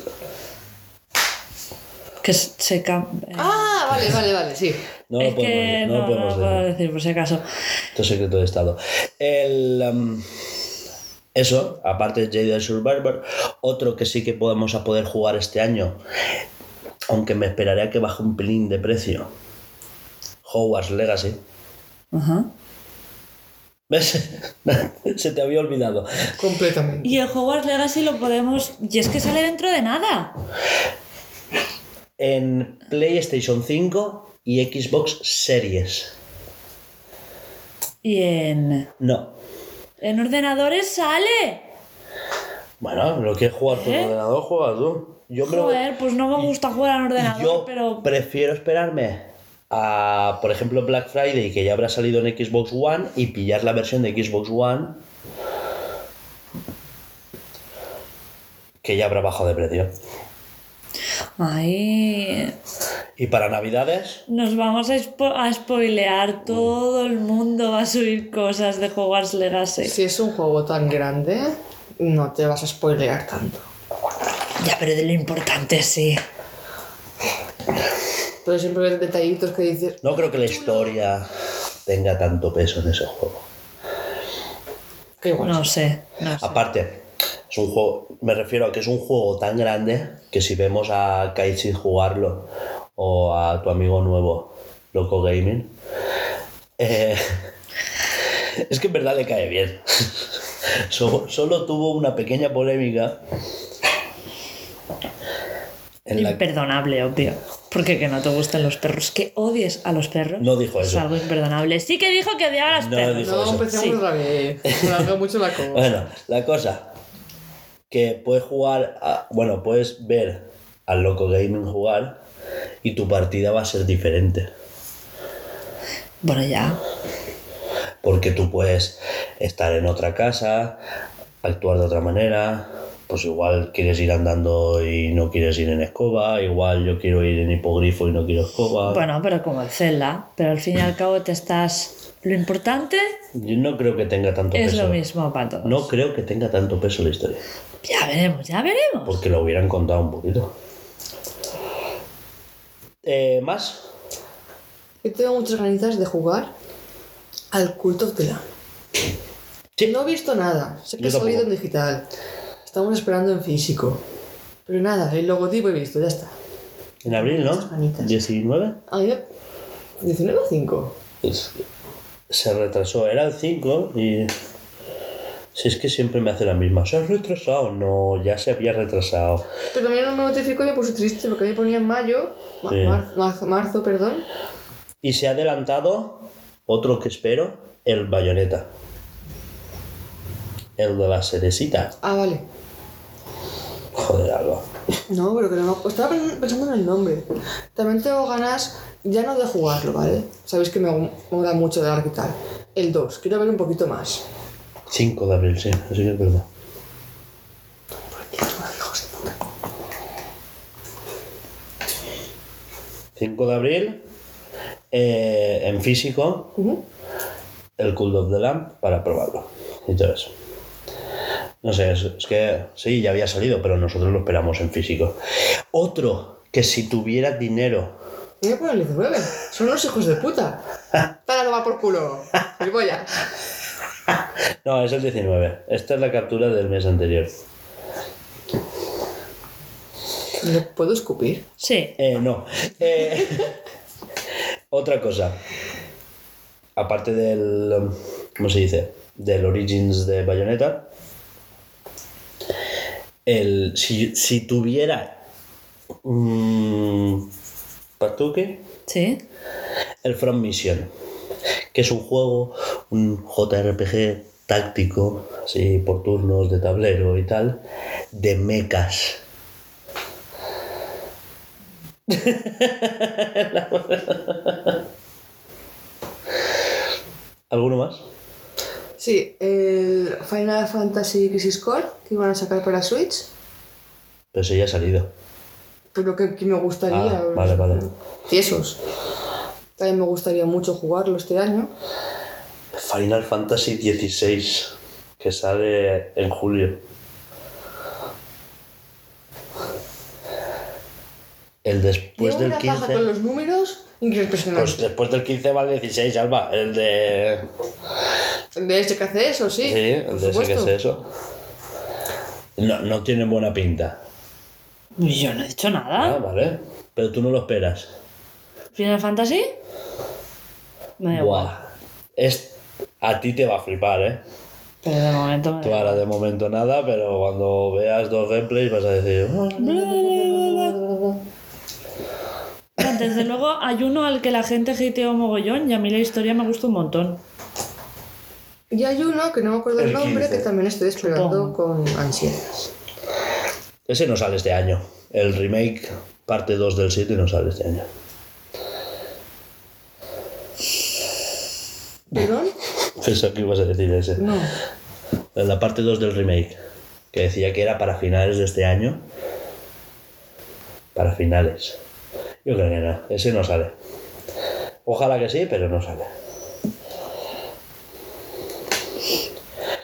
Que se cambia. Ah, vale, vale, vale, sí. No lo es podemos, que no lo no, no podemos lo puedo decir. decir por si acaso. Esto es secreto de Estado. El, um, Eso, aparte de Jedi Survivor, otro que sí que podemos a poder jugar este año, aunque me esperaría que baje un pelín de precio. Hogwarts Legacy. Ajá. ¿Ves? Se te había olvidado. Completamente. Y el Hogwarts Legacy lo podemos. Y es que sale dentro de nada. En PlayStation 5 y Xbox Series. Y en. No. En ordenadores sale. Bueno, lo que es jugar tu ¿Eh? ordenador, juega tú. Yo me lo- Joder, pues no me gusta jugar en ordenador, Yo pero. prefiero esperarme a, por ejemplo, Black Friday, que ya habrá salido en Xbox One, y pillar la versión de Xbox One, que ya habrá bajado de precio. Ay. Y para Navidades, Nos vamos a, spo- a spoilear. Todo el mundo va a subir cosas de Hogwarts Legacy. Si es un juego tan grande, no te vas a spoilear tanto. Ya, pero de lo importante sí. Pero siempre ves detallitos que dices, no creo que la historia tenga tanto peso en ese juego. que igual. No sé. No sé. Aparte, es un juego, me refiero a que es un juego tan grande que si vemos a Kaichi jugarlo o a tu amigo nuevo, Loco Gaming, eh, es que en verdad le cae bien. So- solo tuvo una pequeña polémica en la Imperdonable, obvio. Porque que no te gusten los perros. Que odies a los perros. No dijo Es eso. algo imperdonable. Sí que dijo que odiaba a los No perros. dijo No, eso. empecemos Sí. otra vez. Me mucho la cosa. Bueno, la cosa que puedes jugar, a- bueno, puedes ver al Loco Gaming jugar y tu partida va a ser diferente. Bueno, ya. Porque tú puedes estar en otra casa, actuar de otra manera, pues igual quieres ir andando y no quieres ir en escoba, igual yo quiero ir en hipogrifo y no quiero escoba. Bueno, pero como el Zelda. Pero al fin y al cabo te estás. Lo importante Yo no creo que tenga tanto es peso. lo mismo para todos. No creo que tenga tanto peso la historia, Ya veremos, ya veremos. porque lo hubieran contado un poquito. Eh, ¿Más? Yo tengo muchas ganitas de jugar al Cult of the Lamb. Sí. No he visto nada. Sé que ha salido en digital. Estamos esperando en físico. Pero nada, el logotipo he visto, ya está. En abril, ¿no? Muchas ganitas. 19. Ah, ya. ¿19 o 5? Es- se retrasó, era el 5 y... Si es que siempre me hace la misma. ¿Se ha retrasado? No, ya se había retrasado. Pero también no me notificó y me puse triste porque mí ponía en mayo, ma- Sí. mar- marzo, marzo, perdón. Y se ha adelantado otro que espero, el bayoneta. El de la cerecita. Ah, vale. Joder, algo. No, pero que no me- Estaba pen- pensando en el nombre. También tengo ganas, ya no de jugarlo, ¿vale? Sabéis que me mola mucho de y tal. El 2, quiero ver un poquito más. 5 de abril, sí, así que es verdad. 5 de abril, eh, en físico, el Cult of the Lamp para probarlo. Y todo eso. No sé, es, es que sí, ya había salido, pero nosotros lo esperamos en físico. Otro que si tuviera dinero, Voy a poner el 19. Son los hijos de puta. Para tomar por culo. Gilipollas. no, es el 19. Esta es la captura del mes anterior. ¿Le puedo escupir? Sí. Eh, no. Eh, otra cosa. Aparte del. ¿Cómo se dice? Del Origins de Bayonetta. El, si, si tuviera. un Patuque. Sí. El From Mission. Que es un juego, un JRPG táctico, así por turnos de tablero y tal, de mechas. ¿Alguno más? Sí, el Final Fantasy Crisis Core que iban a sacar para Switch. Pero ese ya ha salido. Pero que, que me gustaría. Ah, vale, vale. Tiesos. También me gustaría mucho jugarlo este año. Final Fantasy XVI, que sale en julio. El después Llevo del una 15. paja con los números impresionante. Pues después del 15 va el 16, Alba. El de. El de ese que hace eso, sí. Sí, el de ese que es eso. No, no tiene buena pinta. Yo no he dicho Ah, nada. vale. Pero tú no lo esperas. ¿Final Fantasy? Me da igual. Buah. Es, a ti te va a flipar, ¿eh? Pero de momento me da de momento nada, pero cuando veas dos gameplays vas a decir... Desde luego hay uno al que la gente hateó mogollón y a mí la historia me gusta un montón. Y hay uno que no me acuerdo el, El nombre 15. que también estoy esperando Supongo. con ansiedades. Ese no sale este año. El remake parte 2 del 7 no sale este año. ¿Perdón? Pensaba que ibas a decir ese. No. En la parte 2 del remake. Que decía que era para finales de este año. Para finales. Yo creo que no. Ese no sale. Ojalá que sí, pero no sale.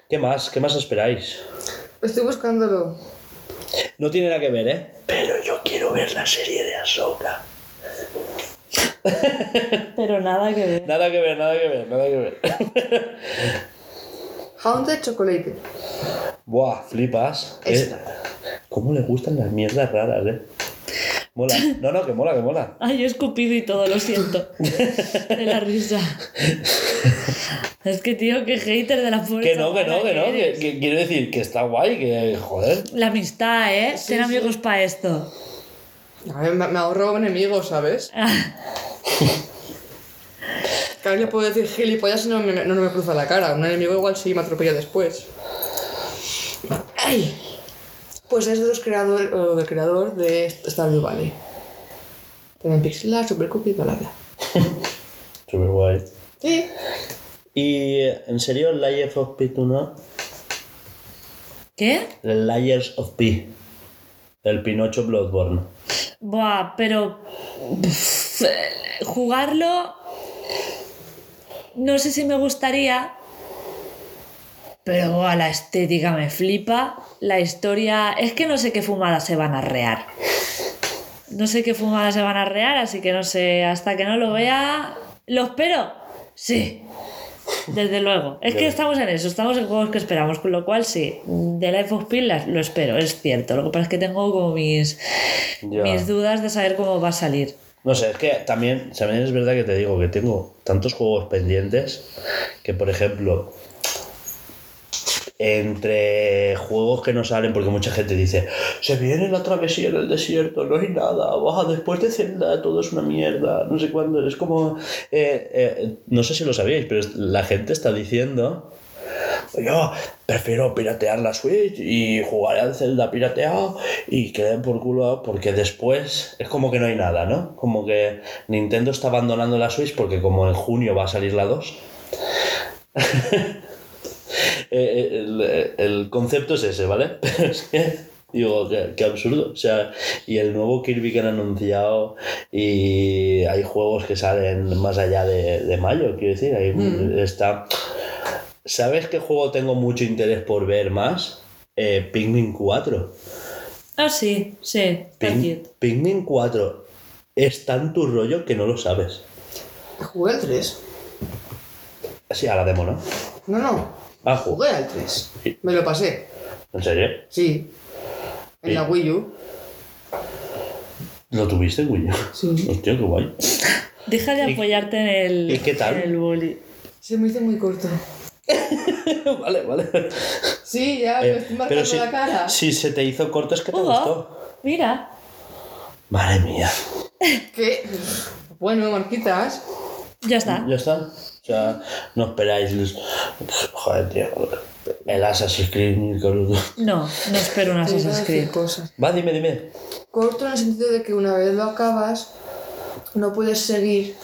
¿Qué más? ¿Qué más esperáis? Estoy buscándolo. No tiene nada que ver, ¿eh? Pero yo quiero ver la serie de Ahsoka. Pero nada que ver. Nada que ver, nada que ver, nada que ver. Haunted Chocolate. Buah, flipas. Esta. Eh, ¿Cómo le gustan las mierdas raras, eh? Mola. No, no, que mola, que mola. Ay, yo he escupido y todo, lo siento. De la risa. Es que, tío, qué hater de la fuerza. Que no, que no, que no. Que, que quiero decir que está guay, que joder. La amistad, ¿eh? Ten amigos para esto. A ver, me, me ahorro enemigos, ¿sabes? Que alguien puede decir gilipollas y no me, no me cruza la cara. Un enemigo igual sí me atropella después. ¡Ay! Pues es de los creadores, o del creador de Stardew Valley. Tienen pixel art, super cookie, bla bla. Super guay. Sí. Y en serio, Layers of P, ¿tú no? ¿Qué? Layers of P. El Pinocho Bloodborne. Buah, pero. pff, jugarlo. No sé si me gustaría. Pero buah, la estética me flipa. La historia. Es que no sé qué fumadas se van a rear. No sé qué fumadas se van a rear, así que no sé. Hasta que no lo vea. ¿Lo espero? Sí. Desde luego. Es que estamos en eso, estamos en juegos que esperamos, con lo cual sí. De Life of Pi las- lo espero, es cierto. Lo que pasa es que tengo como mis Ya. mis dudas de saber cómo va a salir. No sé, es que también, también es verdad que te digo que tengo tantos juegos pendientes que, por ejemplo, entre juegos que no salen, porque mucha gente dice, se viene la travesía del desierto, no hay nada, baja después de Zelda todo es una mierda, no sé cuándo, es como, eh, eh, no sé si lo sabíais, pero la gente está diciendo, yo prefiero piratear la Switch y jugar al Zelda pirateado y que den por culo porque después es como que no hay nada, ¿no? Como que Nintendo está abandonando la Switch porque como en junio va a salir la 2. Eh, el, el concepto es ese, ¿vale? Pero es que digo, qué, qué absurdo. O sea, y el nuevo Kirby que han anunciado y hay juegos que salen más allá de, de mayo, quiero decir, ahí está... ¿Sabes qué juego tengo mucho interés por ver más? Eh, Pikmin 4. Ah, sí, sí, está Ping-. Pikmin 4 es tan tu rollo que no lo sabes. Jugué al 3. Sí, a la demo, ¿no? No, no. Ah, ju- Jugué al 3. Sí. Me lo pasé. ¿En serio? Sí. En Sí. la Wii U. ¿Lo tuviste, Wii U? Sí. Hostia, qué guay. Deja de ¿Y- apoyarte en el, y qué tal? en el boli. Se me hizo muy corto. vale, vale. Sí, ya me estoy marcando pero si, la cara. si se te hizo corto es que te gustó. mira. Madre mía. ¿Qué? Bueno, marquitas. Ya está. ¿Ya está? O sea, no esperáis. los- Joder, tío. El Assassin's Creed, ni con- No, no espero un Assassin's Creed. cosas. Va, dime, dime. Corto en el sentido de que una vez lo acabas, no puedes seguir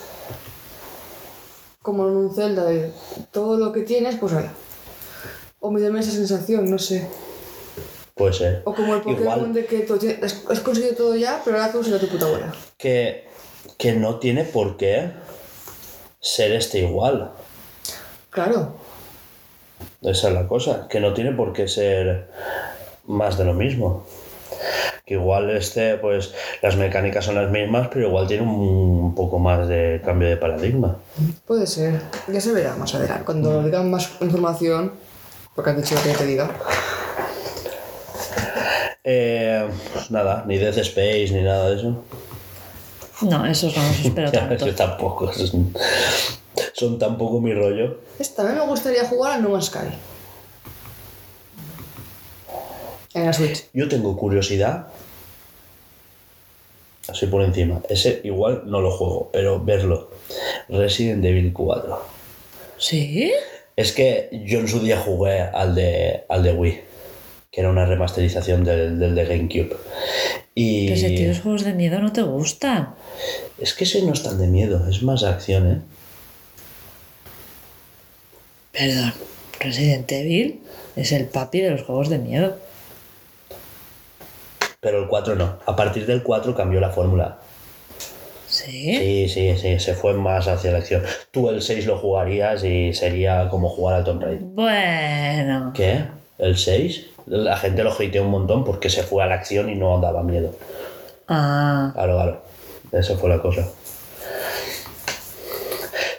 como en un Zelda de todo lo que tienes, pues ahora. O me da esa sensación, no sé. Puede ser. O como el Pokémon Igual de que tú tienes- has, has conseguido todo ya, pero ahora tú será tu puta abuela. que, que no tiene por qué ser este igual. Claro. Esa es la cosa. Que no tiene por qué ser más de lo mismo. Que igual este, pues las mecánicas son las mismas, pero igual tiene un poco más de cambio de paradigma. Puede ser. Ya se verá más adelante. Cuando digan más información, porque has dicho que te diga. Eh, pues nada, ni Death Space ni nada de eso. No, esos no los espero tanto. eso tampoco. Son, son tampoco mi rollo. Esta vez me gustaría jugar a No Man's Sky. En la Switch. Yo tengo curiosidad. Así por encima. Ese igual no lo juego, pero verlo. Resident Evil 4. ¿Sí? Es que yo en su día jugué al de, al de Wii, que era una remasterización del, del de GameCube. Y Pero si a ti los juegos de miedo no te gustan. Es que ese no es tan de miedo, es más acción, ¿eh? Perdón, Resident Evil es el papi de los juegos de miedo. Pero el 4 no. A partir del 4 cambió la fórmula. ¿Sí? Sí, sí, sí, se fue más hacia la acción. Tú el 6 lo jugarías y sería como jugar al Tomb Raider. Bueno. ¿Qué? ¿El 6? La gente lo hateó un montón porque se fue a la acción y no daba miedo. Ah, Claro, claro. Esa fue la cosa.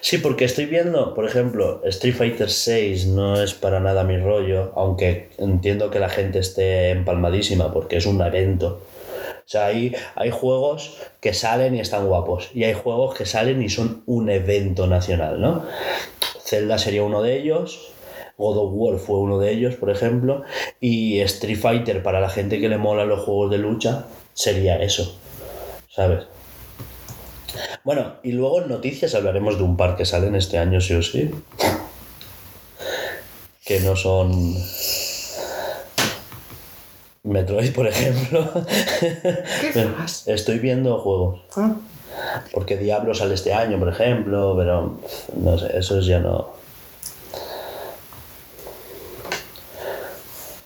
Sí, porque estoy viendo, por ejemplo, Street Fighter 6 no es para nada mi rollo, aunque entiendo que la gente esté empalmadísima porque es un evento. O sea, hay, hay juegos que salen y están guapos, y hay juegos que salen y son un evento nacional, ¿no? Zelda sería uno de ellos, God of War fue uno de ellos, por ejemplo, y Street Fighter para la gente que le mola los juegos de lucha sería eso, ¿sabes? Bueno, y luego en noticias hablaremos de un par que salen este año, sí o sí. Que no son. Metroid, por ejemplo. ¿Qué más? Estoy viendo juegos. Ah, Porque Diablo sale este año, por ejemplo, pero no sé, eso ya no.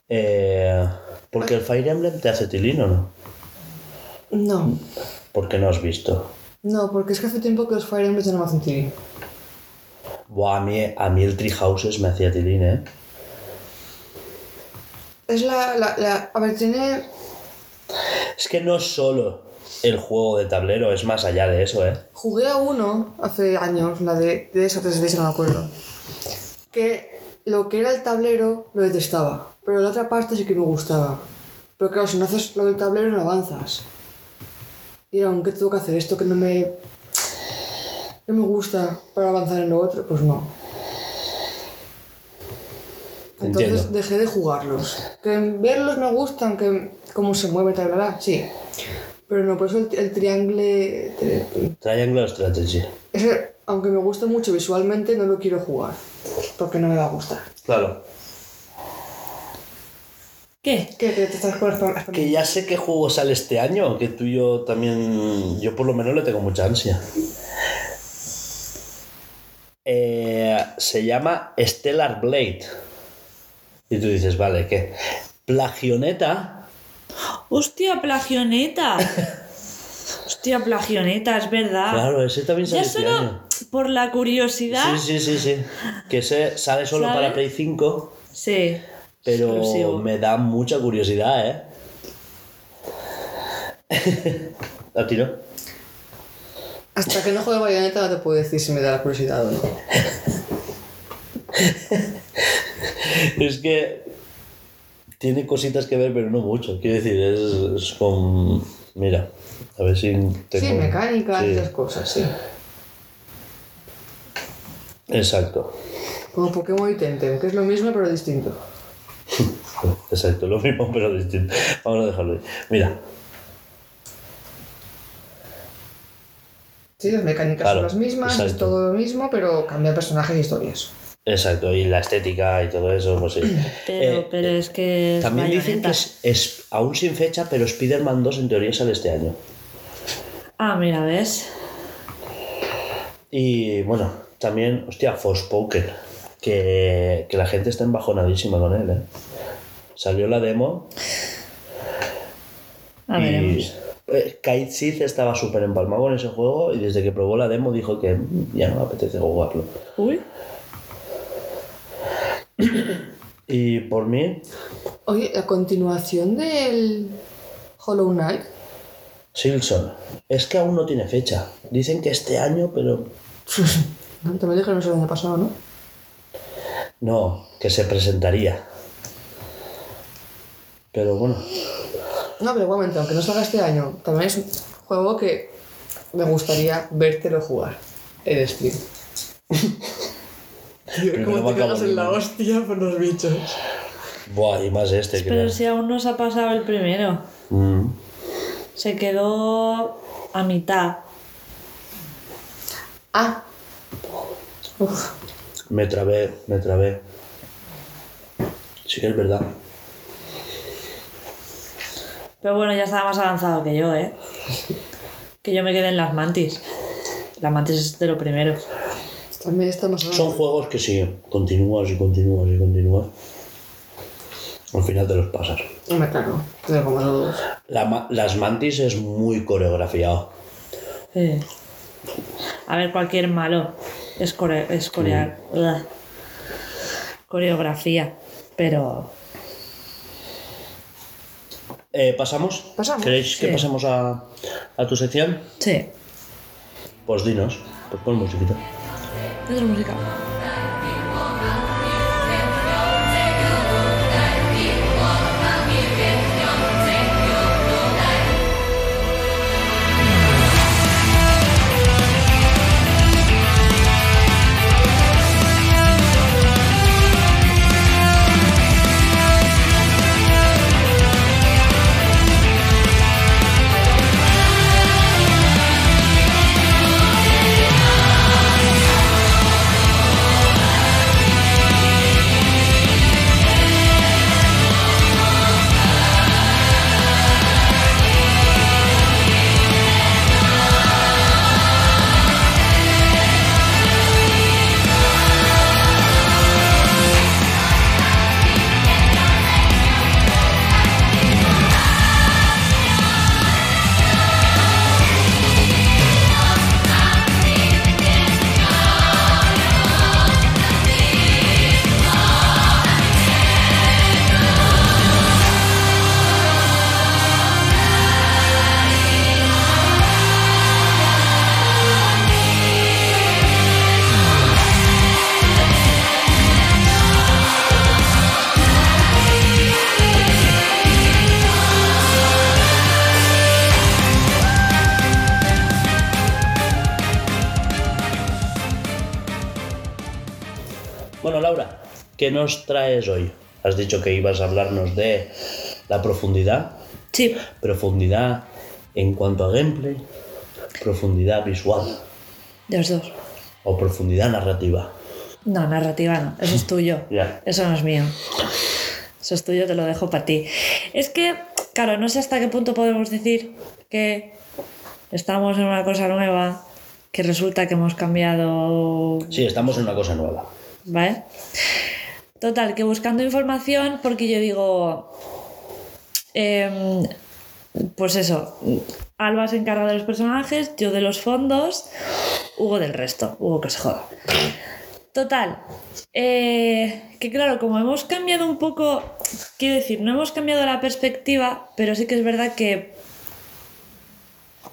Eh, porque el Fire Emblem te hace tilín o no? no. Porque no has visto. No, porque es que hace tiempo que los Fire Emblem ya no me hacen tirín. Buah, a mí, a mí el Tree Houses me hacía tilín, ¿eh? Es la, la, la... A ver, tiene... Es que no es solo el juego de tablero, es más allá de eso, ¿eh? Jugué a uno hace años, la de, de esa 3DS, no me acuerdo. Que lo que era el tablero lo detestaba, pero la otra parte sí que me gustaba. Pero claro, si no haces lo del tablero no avanzas. Y era, ¿qué tengo que hacer? Esto que no me... No me gusta para avanzar en lo otro, pues no. Entonces Entiendo. dejé de jugarlos. Que verlos me gustan, que cómo se mueve, tal, bla, sí. Pero no, por eso el, el triángle... Triangle Strategy. Ese, aunque me guste mucho visualmente, no lo quiero jugar. Porque no me va a gustar. Claro. ¿Qué? ¿Qué? ¿Que te estás palabras? Que ya sé qué juego sale este año, que tú y yo también, yo por lo menos le tengo mucha ansia. Eh, se llama Stellar Blade. Y tú dices, vale, ¿qué? Plagioneta. ¡Hostia, plagioneta! Hostia, plagioneta, es verdad. Claro, ese también sale ya este solo año. por la curiosidad. Sí, sí, sí, sí. Que ese sale solo para Play 5, Sí. Pero exclusivo. me da mucha curiosidad, ¿eh? ¿A ti no? Hasta que no juegue Bayonetta no te puedo decir si me da la curiosidad o no. Es que tiene cositas que ver, pero no mucho. Quiero decir, es, es con. Mira, a ver si tengo. Sí, mecánica Sí, esas cosas, sí. Exacto. Como Pokémon y Temtem, que es lo mismo pero distinto. Exacto, lo mismo pero distinto. Vamos a dejarlo ahí. Mira, Sí, las mecánicas Claro, son las mismas, es todo lo mismo, pero cambia personajes e historias. exacto, y la estética y todo eso, pues sí. Pero, Eh, pero es que. es También dicen que es, es aún sin fecha, pero Spider-Man 2 en teoría sale este año. Ah, mira, ¿ves? Y bueno, también, hostia, Forspoken, que, que la gente está embajonadísima con él, ¿eh? Salió la demo A y veremos. eh, Kite Sith estaba súper empalmado con ese juego y desde que probó la demo dijo que "Mm, ya no me apetece jugarlo. Uy. Y por mí, Oye, la continuación del Hollow Knight. Silson. Es que aún no tiene fecha. Dicen que este año, pero No, Te me dijeron eso el año pasado, ¿no? No, que se presentaría. Pero bueno, No, pero igualmente, aunque no salga este año, también es un juego que me gustaría vértelo jugar en stream. Tío, Primero ¿Cómo te cagas en la hostia por los bichos? buah, y más este que. Pero si aún no se ha pasado el primero. Mm. Se quedó a mitad. Ah. Uf. Me trabé, me trabé. Sí que es verdad. Pero bueno, ya estaba más avanzado que yo, ¿eh? Que yo me quedé en las mantis. Las mantis es de lo primero. También está más Son juegos que si continúas y continúas y continúas, al final te los pasas. Hombre, claro. Tengo como todos. La ma- las mantis es muy coreografiado. Sí. A ver, cualquier malo es, core es corear. Coreografía. Pero. Eh, ¿Pasamos? Pasamos, ¿Queréis que sí. pasemos a, a tu sección? Sí. Pues dinos, pues pon musiquita. Es música. Nos traes hoy? Has dicho que ibas a hablarnos de la profundidad. Sí. Profundidad en cuanto a gameplay, profundidad visual De los dos. o profundidad narrativa. No, narrativa no. Eso es tuyo. Ya. Eso no es mío. Eso es tuyo, te lo dejo para ti. Es que, claro, no sé hasta qué punto podemos decir que estamos en una cosa nueva, que resulta que hemos cambiado Sí, estamos en una cosa nueva. ¿Vale? Total, que buscando información, porque yo digo, em, pues eso, Alba se encarga de los personajes, yo de los fondos, Hugo del resto, Hugo que se joda. Total, eh, que claro, como hemos cambiado un poco, quiero decir, no hemos cambiado la perspectiva, pero sí que es verdad que...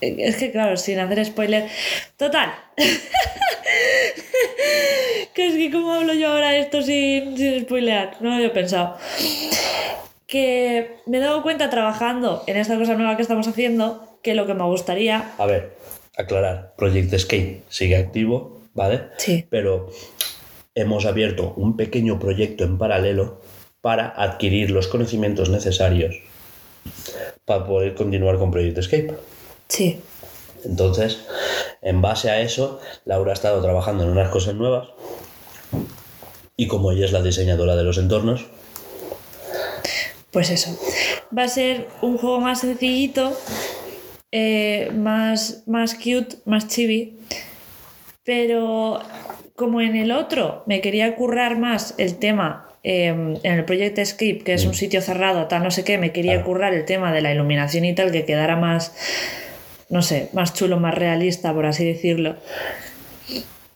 Es que claro, sin hacer spoiler. Total. que es que cómo hablo yo ahora esto sin, sin spoilear. No lo había pensado. Que me he dado cuenta trabajando en esta cosa nueva que estamos haciendo que lo que me gustaría. A ver, aclarar, Project Escape sigue activo, ¿vale? Sí. Pero hemos abierto un pequeño proyecto en paralelo para adquirir los conocimientos necesarios para poder continuar con Project Escape. Sí. Entonces, en base a eso, Laura ha estado trabajando en unas cosas nuevas y como ella es la diseñadora de los entornos, Pues eso. Va a ser un juego más sencillito, eh, más, más cute, más chibi. Pero como en el otro me quería currar más el tema, eh, en el Project Escape, que es un sitio cerrado, tal no sé qué, me quería Claro. currar el tema de la iluminación y tal, que quedara más, no sé, más chulo, más realista, por así decirlo.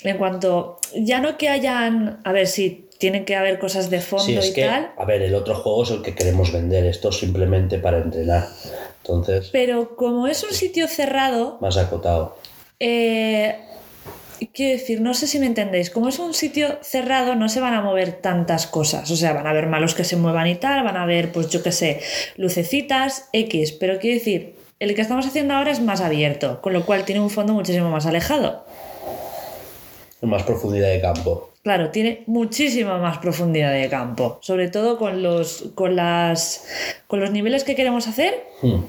En cuanto, ya no que hayan, a ver si tienen que haber cosas de fondo es y que, tal. a ver, el otro juego es el que queremos vender, esto es simplemente para entrenar. Entonces, Pero como es un sitio cerrado, más acotado. eh, quiero decir, no sé si me entendéis, como es un sitio cerrado no se van a mover tantas cosas, o sea, van a haber malos que se muevan y tal, van a haber, pues yo qué sé, lucecitas, X, pero quiero decir, el que estamos haciendo ahora es más abierto, con lo cual tiene un fondo muchísimo más alejado. Más profundidad de campo. Claro, tiene muchísima más profundidad de campo, sobre todo con los, con las, con los niveles que queremos hacer, Hmm.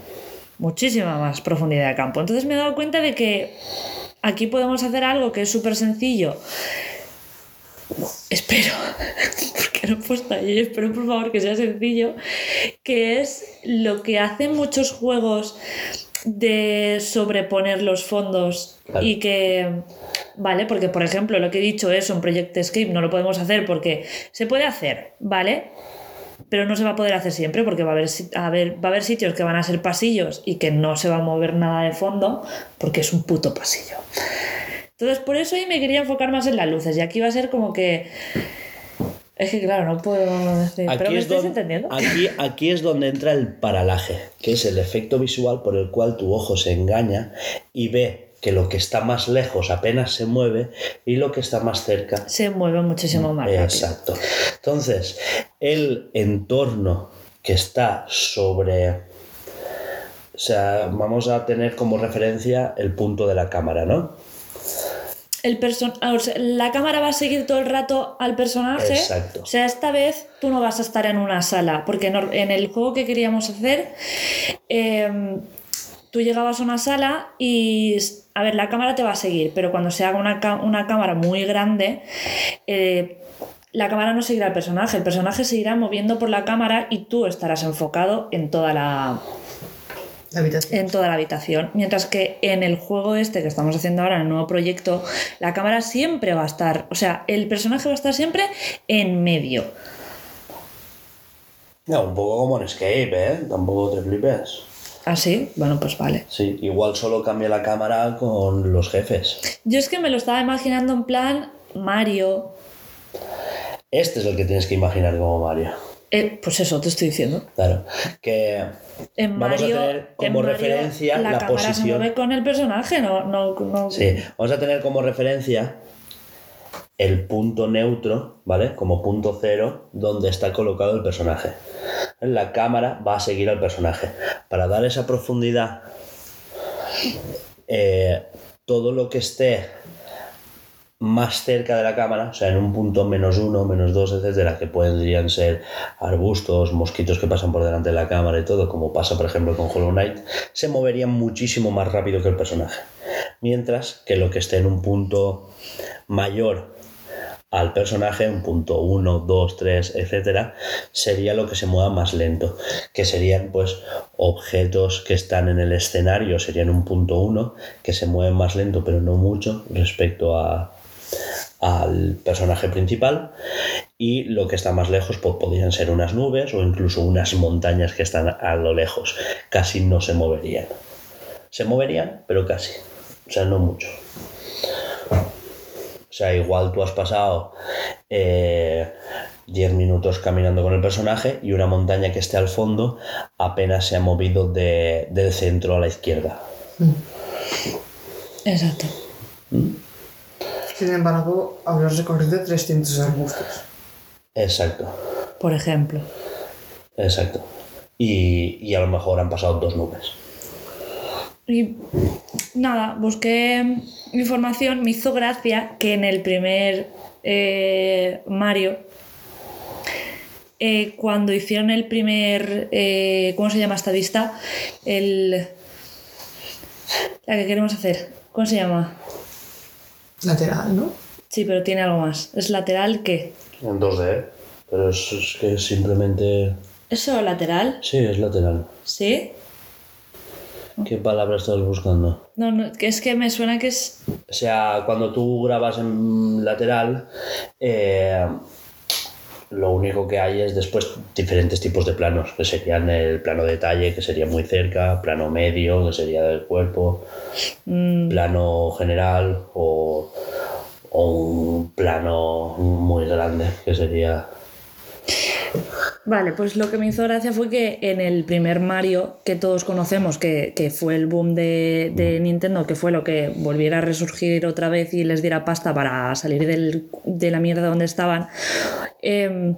muchísima más profundidad de campo. Entonces me he dado cuenta de que aquí podemos hacer algo que es súper sencillo. Espero, porque no he puesto ahí, espero por favor que sea sencillo, que es lo que hacen muchos juegos de sobreponer los fondos Claro. y que, vale, porque por ejemplo lo que he dicho es un Project Escape, no lo podemos hacer porque se puede hacer, ¿vale? pero no se va a poder hacer siempre porque va a haber, a haber- va a haber sitios que van a ser pasillos y que no se va a mover nada de fondo porque es un puto pasillo. Entonces, por eso ahí me quería enfocar más en las luces y aquí va a ser como que... Es que claro, no puedo decir... pero me es estáis entendiendo. Aquí, aquí es donde entra el paralaje, que es el efecto visual por el cual tu ojo se engaña y ve que lo que está más lejos apenas se mueve y lo que está más cerca Se mueve muchísimo más rápido. Exacto. Entonces, el entorno que está sobre... O sea, vamos a tener como referencia el punto de la cámara, ¿no? El person ah, o sea, la cámara va a seguir todo el rato al personaje. Exacto. O sea, esta vez tú no vas a estar en una sala, porque en el juego que queríamos hacer, em, tú llegabas a una sala y, a ver, la cámara te va a seguir, pero cuando se haga una, una cámara muy grande, eh, la cámara no seguirá al personaje, el personaje se irá moviendo por la cámara y tú estarás enfocado en toda la, La habitación. en toda la habitación. Mientras que en el juego este que estamos haciendo ahora, en el nuevo proyecto, la cámara siempre va a estar, o sea, el personaje va a estar siempre en medio. No, un poco como en Escape, ¿eh? Tampoco te flipes. ¿Así? Bueno, pues vale. Sí, igual solo cambia la cámara con los jefes. Yo es que me lo estaba imaginando en plan Mario. Este es el que tienes que imaginar como Mario. Eh, pues eso, te estoy diciendo. Claro. Que En Vamos a tener en como Mario, referencia la, la cámara se posición. mueve con el personaje, no, no, no- Sí, vamos a tener como referencia el punto neutro, ¿vale? Como punto cero, donde está colocado el personaje. La cámara va a seguir al personaje. Para dar esa profundidad, eh, todo lo que esté más cerca de la cámara, o sea, en un punto menos uno, menos dos, etcétera, que podrían ser arbustos, mosquitos que pasan por delante de la cámara y todo, como pasa, por ejemplo, con Hollow Knight, se moverían muchísimo más rápido que el personaje. Mientras que lo que esté en un punto mayor al personaje, un punto 1, 2, 3, etcétera, sería lo que se mueva más lento, que serían pues objetos que están en el escenario, serían un punto 1, que se mueven más lento, pero no mucho respecto a, al personaje principal y lo que está más lejos pues, podrían ser unas nubes o incluso unas montañas que están a lo lejos, casi no se moverían. Se moverían, pero casi, o sea, no mucho. O sea, igual tú has pasado eh, 10 minutos caminando con el personaje y una montaña que esté al fondo apenas se ha movido de- del centro a la izquierda. Exacto. Sin embargo, habrás recorrido 300 arbustos. Exacto, Por ejemplo. exacto. Y, y a lo mejor han pasado dos nubes. Y nada, busqué información, me hizo gracia que en el primer eh, Mario, eh, cuando hicieron el primer, eh, ¿cómo se llama esta vista? El, la que queremos hacer, ¿cómo se llama? Lateral, ¿no? Sí, pero tiene algo más. ¿Es lateral qué? En 2D, pero es, es que simplemente... ¿Es solo lateral? Sí, es lateral. ¿Sí? ¿Qué palabra estás buscando? No, no, que es que me suena que es... O sea, cuando tú grabas en lateral, eh, lo único que hay es después diferentes tipos de planos, que serían el plano detalle, que sería muy cerca, plano medio, que sería del cuerpo, mm, plano general o, o un plano muy grande, que sería... Vale, pues lo que me hizo gracia fue que en el primer Mario que todos conocemos, que, que fue el boom de, de Nintendo, que fue lo que volviera a resurgir otra vez y les diera pasta para salir del- de la mierda donde estaban, em,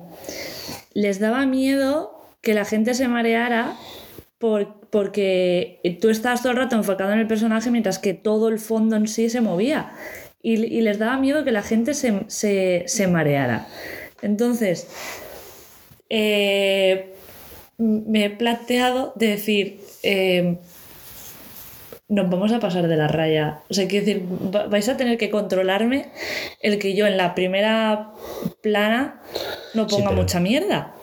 les daba miedo que la gente se mareara por- porque tú estabas todo el rato enfocado en el personaje mientras que todo el fondo en sí se movía. Y, y les daba miedo que la gente se, se- se mareara. Entonces, eh, me he planteado de decir, eh, nos vamos a pasar de la raya. O sea, quiero decir, va- vais a tener que controlarme el que yo en la primera plana no Sí, ponga pero- mucha mierda.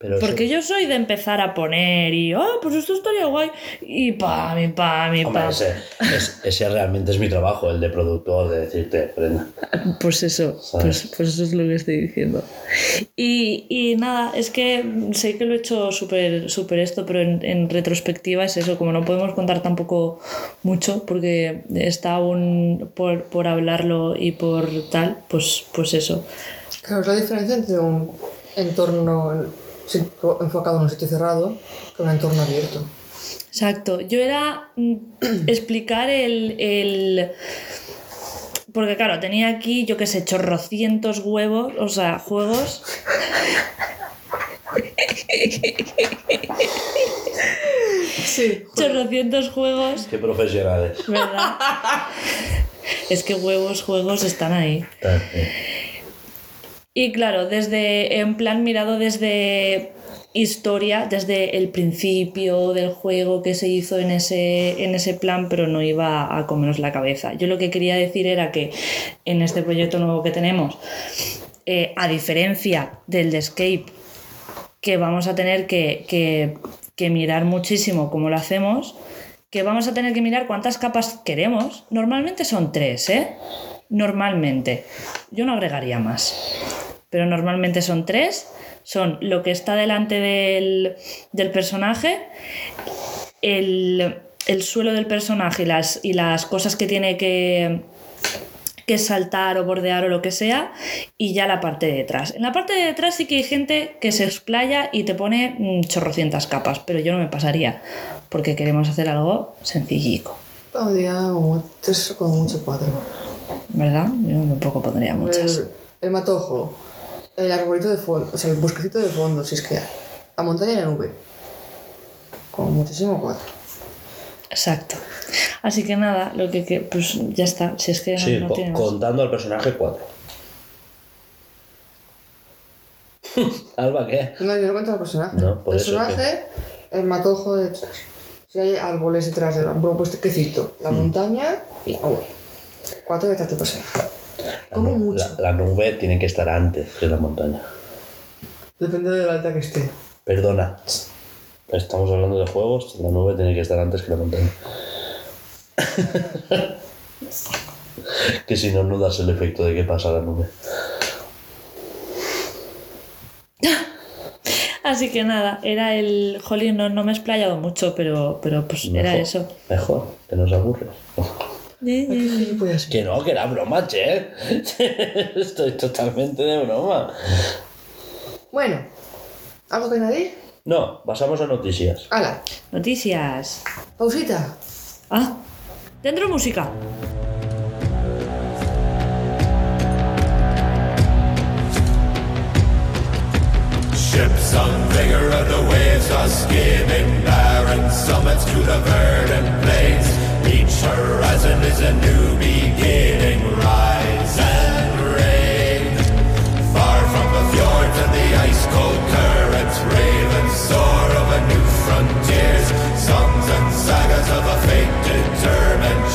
Pero eso- Porque yo soy de empezar a poner y, oh, pues esto estaría guay. Y pam, y pam, y Hombre, pam. ese, es- ese realmente es mi trabajo, el de productor, de decirte, frena. Pues eso, pues, pues eso es lo que estoy diciendo. Y, y nada, es que sé que lo he hecho súper súper esto, pero en, en retrospectiva es eso, como no podemos contar tampoco mucho porque está aún por, por hablarlo y por tal, pues, pues eso. Claro, es la diferencia entre un entorno enfocado en un sitio cerrado que un entorno abierto. Exacto, yo era mm, explicar el, el... Porque claro, tenía aquí, yo qué sé, chorrocientos huevos, o sea, juegos. Sí. Chorrocientos juegos, Qué profesionales. ¿verdad? es que huevos, juegos están ahí. Y claro, desde, en plan mirado desde historia, desde el principio del juego que se hizo en ese, en ese plan, pero no iba a comernos la cabeza. Yo lo que quería decir era que en este proyecto nuevo que tenemos, eh, a diferencia del de Escape, que vamos a tener que, que- que mirar muchísimo cómo lo hacemos, que vamos a tener que mirar cuántas capas queremos. Normalmente son tres, ¿eh? Normalmente. Yo no agregaría más. Pero normalmente son tres. Son lo que está delante del, del personaje, el, el suelo del personaje y las, y las cosas que tiene que, que saltar o bordear o lo que sea, y ya la parte de detrás. En la parte de detrás sí que hay gente que se explaya y te pone mm, chorrocientas capas, pero yo no me pasaría, porque queremos hacer algo sencillico, Pondría tres como mucho cuatro. ¿verdad? Yo tampoco pondría muchas. El, el matojo, el arbolito de fondo, o sea, el bosquecito de fondo, si es que hay. La montaña y la nube. Como muchísimo cuatro. Exacto. Así que nada, lo que, que- pues ya está, si es que no, Sí, no co- tiene más. contando al personaje 4. Alba, ¿qué? No, yo no cuento el personaje. No, por el eso personaje, el matojo detrás. Si hay árboles detrás de la un bosquecito, la Mm. montaña y la nube. Cuatro detrás del personaje. La, Como nu- mucho. la- la nube tiene que estar antes que la montaña. Depende de la alta que esté. Perdona. Estamos hablando de juegos, la nube tiene que estar antes que la montaña. que si no, no das el efecto de que pasa la nube. Así que nada, era el. Jolín, no, no me he explayado mucho, pero, pero pues era eso. Mejor, que nos aburres. ¿Qué puede ser? Que no, que era broma, che. Estoy totalmente de broma. Bueno, ¿algo que añadir? No, pasamos a noticias. ¡Hala! Noticias. Pausita. Ah, dentro música. Ships on vigor of the waves are skimming barren summits to the verdant plains. Each horizon is a new beginning. Rise and reign. Far from the fjords and the ice cold currents, ravens soar over new frontiers. Songs and sagas of a fate determined.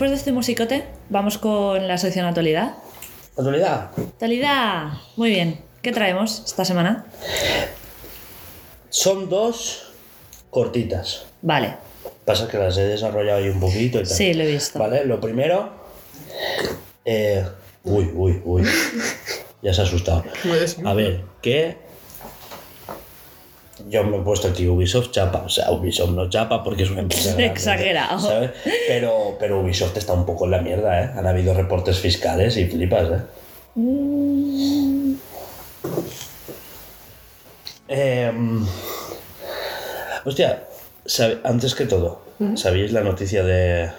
Después de este musicote, vamos con la sección actualidad. Actualidad. Actualidad. Muy bien. ¿Qué traemos esta semana? Son dos cortitas. Vale. Pasa que las he desarrollado ahí un poquito y tal. Sí, lo he visto. Vale, lo primero. eh, uy, uy, uy. Ya se ha asustado. A ver, que. Yo me he puesto aquí Ubisoft chapa. O sea, Ubisoft no chapa porque es una empresa. grande, Exagerado. ¿sabes? Pero, pero Ubisoft está un poco en la mierda, ¿eh? Han habido reportes fiscales y flipas, ¿eh? Em, hostia, sabe- antes que todo, ¿sabéis la noticia de,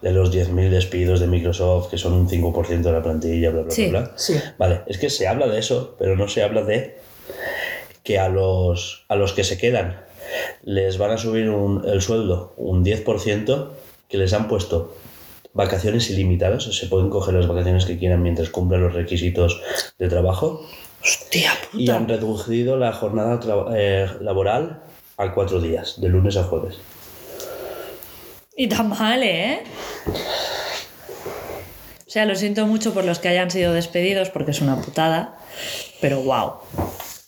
de los 10.000 despidos de Microsoft, que son un 5% de la plantilla, bla, bla, Sí, bla, bla? sí. Vale, es que se habla de eso, pero no se habla de que a los, a los que se quedan les van a subir un- el sueldo un 10%, que les han puesto vacaciones ilimitadas, o se pueden coger las vacaciones que quieran mientras cumplan los requisitos de trabajo. Hostia Y puta. han reducido la jornada eh, laboral a cuatro días, de lunes a jueves. Y tan mal, ¿eh? O sea, lo siento mucho por los que hayan sido despedidos porque es una putada. Pero wow.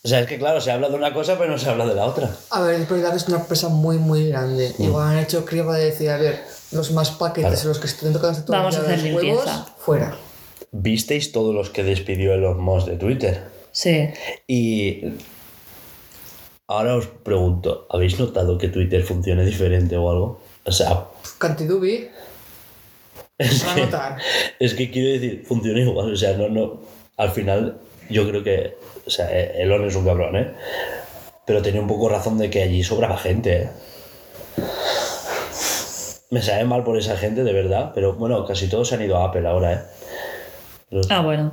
O sea, es que claro, se habla de una cosa, pero no se habla de la otra. A ver, es verdad que es una empresa muy, muy grande. Mm. Igual han hecho criba de decir, a ver, los más paquetes, los que estén tocando todo Vamos a hacer los huevos, fuera. ¿Visteis todos los que despidió Elon Musk de Twitter? Sí. Y ahora os pregunto, ¿habéis notado que Twitter funcione diferente o algo? O sea, Cantidubi, es que, es que quiero decir, funciona igual. O sea, no, no. Al final, yo creo que. O sea, eh, Elon es un cabrón, ¿eh? Pero tenía un poco razón de que allí sobraba gente, ¿eh? Me sabe mal por esa gente, de verdad. Pero bueno, casi todos se han ido a Apple ahora, ¿eh? Los- Ah, bueno.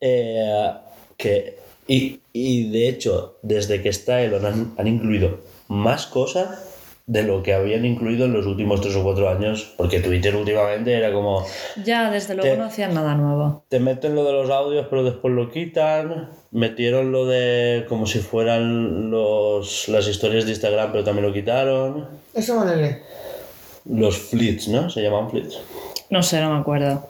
Eh, que, y, y de hecho, desde que está Elon han, han incluido más cosas de lo que habían incluido en los últimos tres o cuatro años, porque Twitter últimamente era como, Ya, desde luego Te- no hacían nada nuevo. te meten lo de los audios pero después lo quitan, metieron lo de como si fueran los, las historias de Instagram pero también lo quitaron, Eso alegré. los flits, ¿no? Se llaman flits. No sé, no me acuerdo.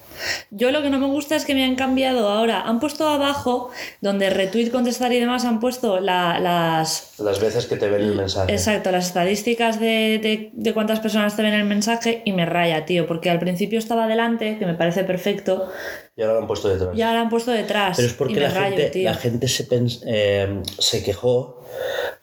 Yo lo que no me gusta es que me han cambiado ahora. Han puesto abajo, donde retweet, contestar y demás, han puesto la- las. Las veces que te ven el mensaje. Exacto, las estadísticas de, de- de cuántas personas te ven el mensaje y me raya, tío, porque al principio estaba delante, que me parece perfecto, Y ahora lo han puesto detrás. y ahora han puesto detrás. Pero es porque la rayo, gente, tío. la gente se, pens- eh, se quejó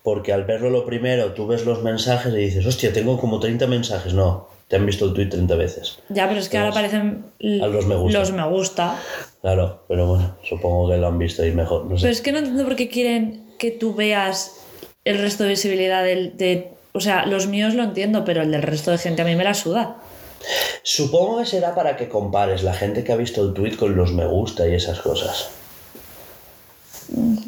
porque al verlo lo primero tú ves los mensajes y dices, hostia, tengo como 30 mensajes. No, te han visto el tweet 30 veces. Ya, pero es que ahora aparecen los me gusta. los me gusta. Claro, pero bueno, supongo que lo han visto y mejor, no sé. Pero es que no entiendo por qué quieren que tú veas el resto de visibilidad del, de... O sea, los míos lo entiendo, pero el del resto de gente a mí me la suda. Supongo que será para que compares la gente que ha visto el tweet con los me gusta y esas cosas.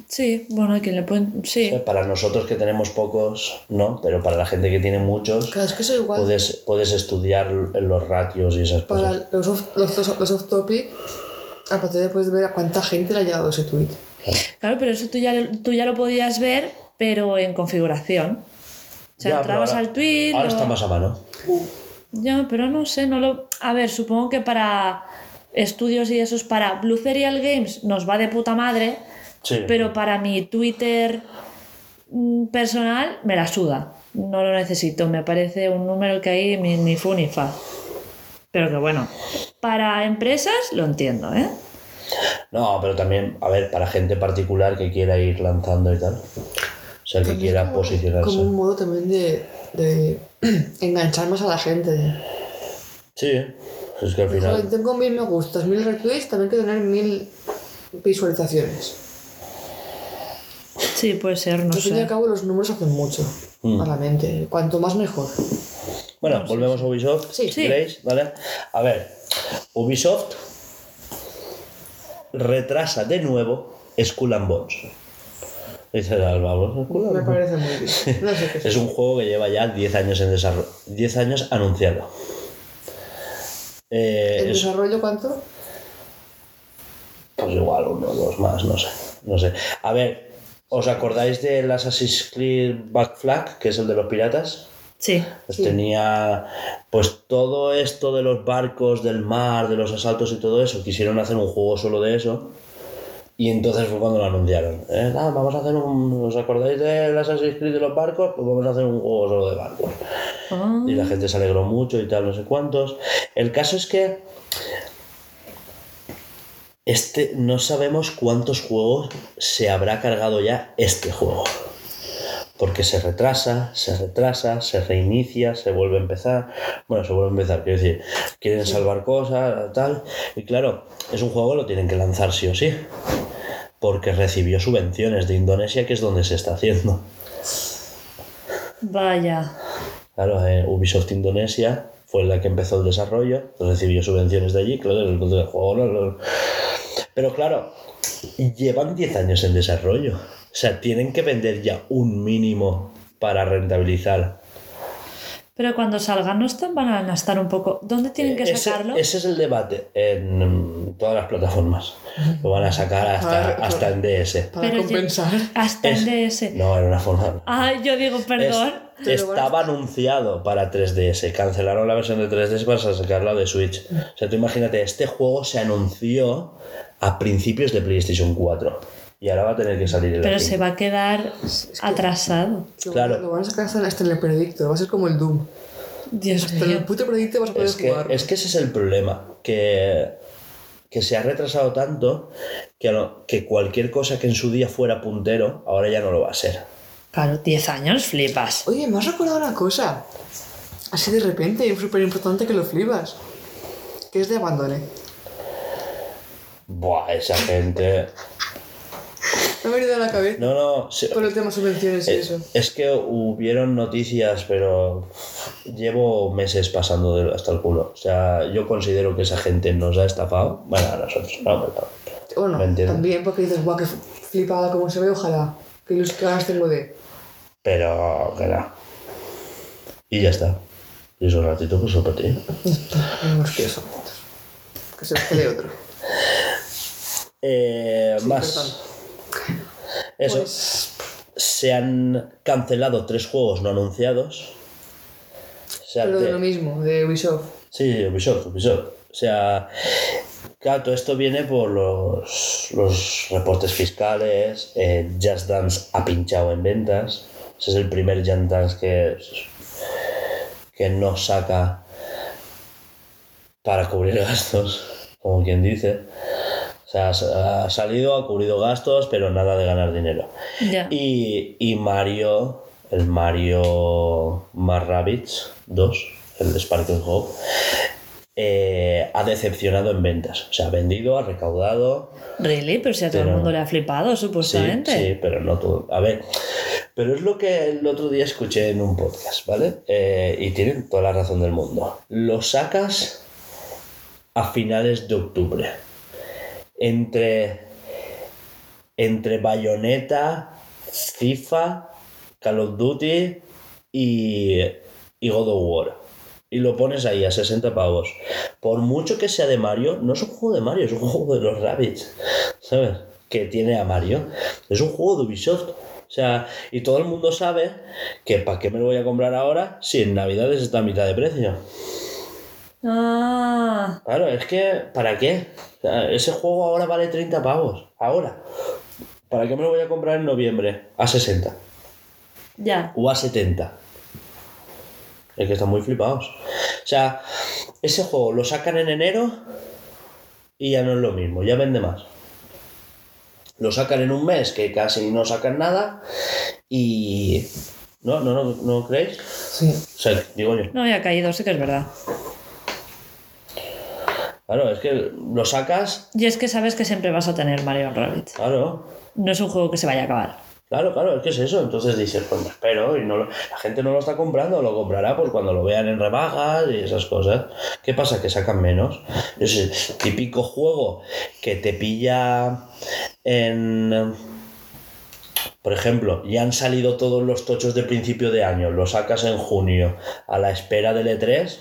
Sí, bueno, hay quien le pueden... Sí. O sea, para nosotros que tenemos pocos, no, pero para la gente que tiene muchos, Claro, es que eso igual. puedes, puedes estudiar los ratios y esas cosas. Para los off, los, los, los off topic, a partir de puedes ver a cuánta gente le ha llegado ese tweet. Claro, pero eso tú ya, tú ya lo podías ver, pero en configuración. O sea, Ya, entrabas ahora- al tweet... Ahora lo- está más a mano. Ya, pero no sé, no lo... A ver, supongo que para estudios y esos, para Blue Serial Games nos va de puta madre, Sí. pero para mi Twitter mm, personal me la suda. No lo necesito, me parece un número que ahí ni, ni fu ni fa. Pero que bueno, para empresas lo entiendo, ¿eh? No, pero también, a ver, para gente particular que quiera ir lanzando y tal. O sea, que quiera como- posicionarse. Como un modo también de, de enganchar más a la gente. Sí, es que al Joder, final. tengo mil me gustas, mil retweets, también que tener mil visualizaciones. Sí, puede ser, no Al fin y al sé. cabo los números hacen mucho Mm. a la mente. Cuanto más mejor. Bueno, volvemos a Ubisoft, Sí. si Sí. queréis, ¿vale? A ver, Ubisoft retrasa de nuevo Skull and Bones. Dice Alba, ¿vos? Skull and Me Bones? parece muy bien. No sé qué es. Es un juego que lleva ya 10 años en desarrollo. 10 años anunciado. Eh, ¿El es- desarrollo cuánto? Pues igual uno o dos más, no sé. No sé. A ver, ¿os acordáis del Assassin's Creed Back Flag, que es el de los piratas? Sí. Pues Sí. tenía pues todo esto de los barcos, del mar, de los asaltos y todo eso. Quisieron hacer un juego solo de eso. Y entonces fue cuando lo anunciaron. Eh, nada, vamos a hacer un... ¿Os acordáis de Assassin's Creed de los barcos? Pues vamos a hacer un juego solo de barcos. Ah, Y la gente se alegró mucho y tal, no sé cuántos. El caso es que este no sabemos cuántos juegos se habrá cargado ya este juego. Porque se retrasa, se retrasa, se reinicia, se vuelve a empezar. Bueno, se vuelve a empezar, quiero decir, quieren salvar cosas, tal. Y claro, es un juego que lo tienen que lanzar sí o sí. Porque recibió subvenciones de Indonesia, que es donde se está haciendo. Vaya. Claro, eh, Ubisoft Indonesia fue la que empezó el desarrollo, recibió subvenciones de allí, claro, el del juego. no, no. Pero claro, llevan 10 años en desarrollo. O sea, tienen que vender ya un mínimo para rentabilizar. Pero cuando salgan no están, van a estar un poco. ¿Dónde tienen que Ese, sacarlo? ese es el debate en todas las plataformas. Lo van a sacar hasta, Para- hasta en DS. Para Pero compensar. Hasta en DS. No, era una forma. Ah, yo digo, perdón. Es- estaba anunciado para 3DS. Cancelaron la versión de 3DS para sacarla de Switch. O sea, tú imagínate, este juego se anunció a principios de PlayStation 4. Y ahora va a tener que salir el Pero se va a quedar atrasado. Lo, Claro. lo van a sacar hasta, hasta en el predicto. Va a ser como el Doom. Dios Hasta en mío. el puto predicto vas a poder Es que, jugar. es que ese es el problema. Que, que se ha retrasado tanto que, que cualquier cosa que en su día fuera puntero, ahora ya no lo va a ser. Claro, 10 años flipas. Oye, me has recordado una cosa. Así de repente, y súper importante que lo flipas. Que es de Abandone. Buah, esa gente. Me ha venido a la cabeza No, no. se- con el tema subvenciones y Eh, eso. Es que hubieron noticias, pero llevo meses pasando de- hasta el culo. O sea, yo considero que esa gente nos ha estafado. Bueno, a nosotros, no, pero Bueno, ¿me entiendes? también porque dices, guau, que flipada como se ve, ojalá. Que ilusiones tengo de. Pero, que no. Y ya está. Y eso un ratito, pues para ti. Que. Que se quede otro. Eh, más. perdón. Eso. Pues, Se han cancelado tres juegos no anunciados. O sea, pero de te- lo mismo, de Ubisoft. Sí, Ubisoft, Ubisoft. O sea, claro, todo esto viene por los, los reportes fiscales. eh, Just Dance ha pinchado en ventas. Ese es el primer Dance que, que no saca para cubrir gastos, como quien dice. O sea, ha salido, ha cubrido gastos, pero nada de ganar dinero. Y, y Mario, el Mario más Rabbids 2, el de Sparkle Hope, eh, ha decepcionado en ventas. O sea, ha vendido, ha recaudado. Really, pero si a todo el mundo le ha flipado, Sí, supuestamente. sí, pero no todo. A ver, pero es lo que el otro día escuché en un podcast, ¿vale? Eh, y tienen toda la razón del mundo. Lo sacas a finales de octubre. Entre. Entre Bayonetta, FIFA, Call of Duty y, y God of War. Y lo pones ahí a 60 pavos. Por mucho que sea de Mario, no es un juego de Mario, es un juego de los Rabbits. ¿Sabes? Que tiene a Mario. Es un juego de Ubisoft. O sea, y todo el mundo sabe que ¿para qué me lo voy a comprar ahora si en Navidades está a mitad de precio? Ah, Claro, es que ¿para qué? O sea, ese juego ahora vale 30 pavos. Ahora. ¿Para qué me lo voy a comprar en noviembre? A 60. ya. o a 70. Es que están muy flipados. O sea, ese juego lo sacan en enero y ya no es lo mismo, ya vende más. Lo sacan en un mes que casi no sacan nada y... ¿No? ¿No, no, no creéis? Sí. O sea, digo yo. No había caído, sí que es verdad. Claro, es que lo sacas... Y es que sabes que siempre vas a tener Mario Rabbit. Claro, No es un juego que se vaya a acabar. Claro, claro, es que es eso. Entonces dices, pues me espero y no la gente no lo está comprando, lo comprará pues cuando lo vean en rebajas y esas cosas. ¿Qué pasa? Que sacan menos. Es el típico juego que te pilla en... Por ejemplo, ya han salido todos los tochos de principio de año, lo sacas en junio a la espera del E3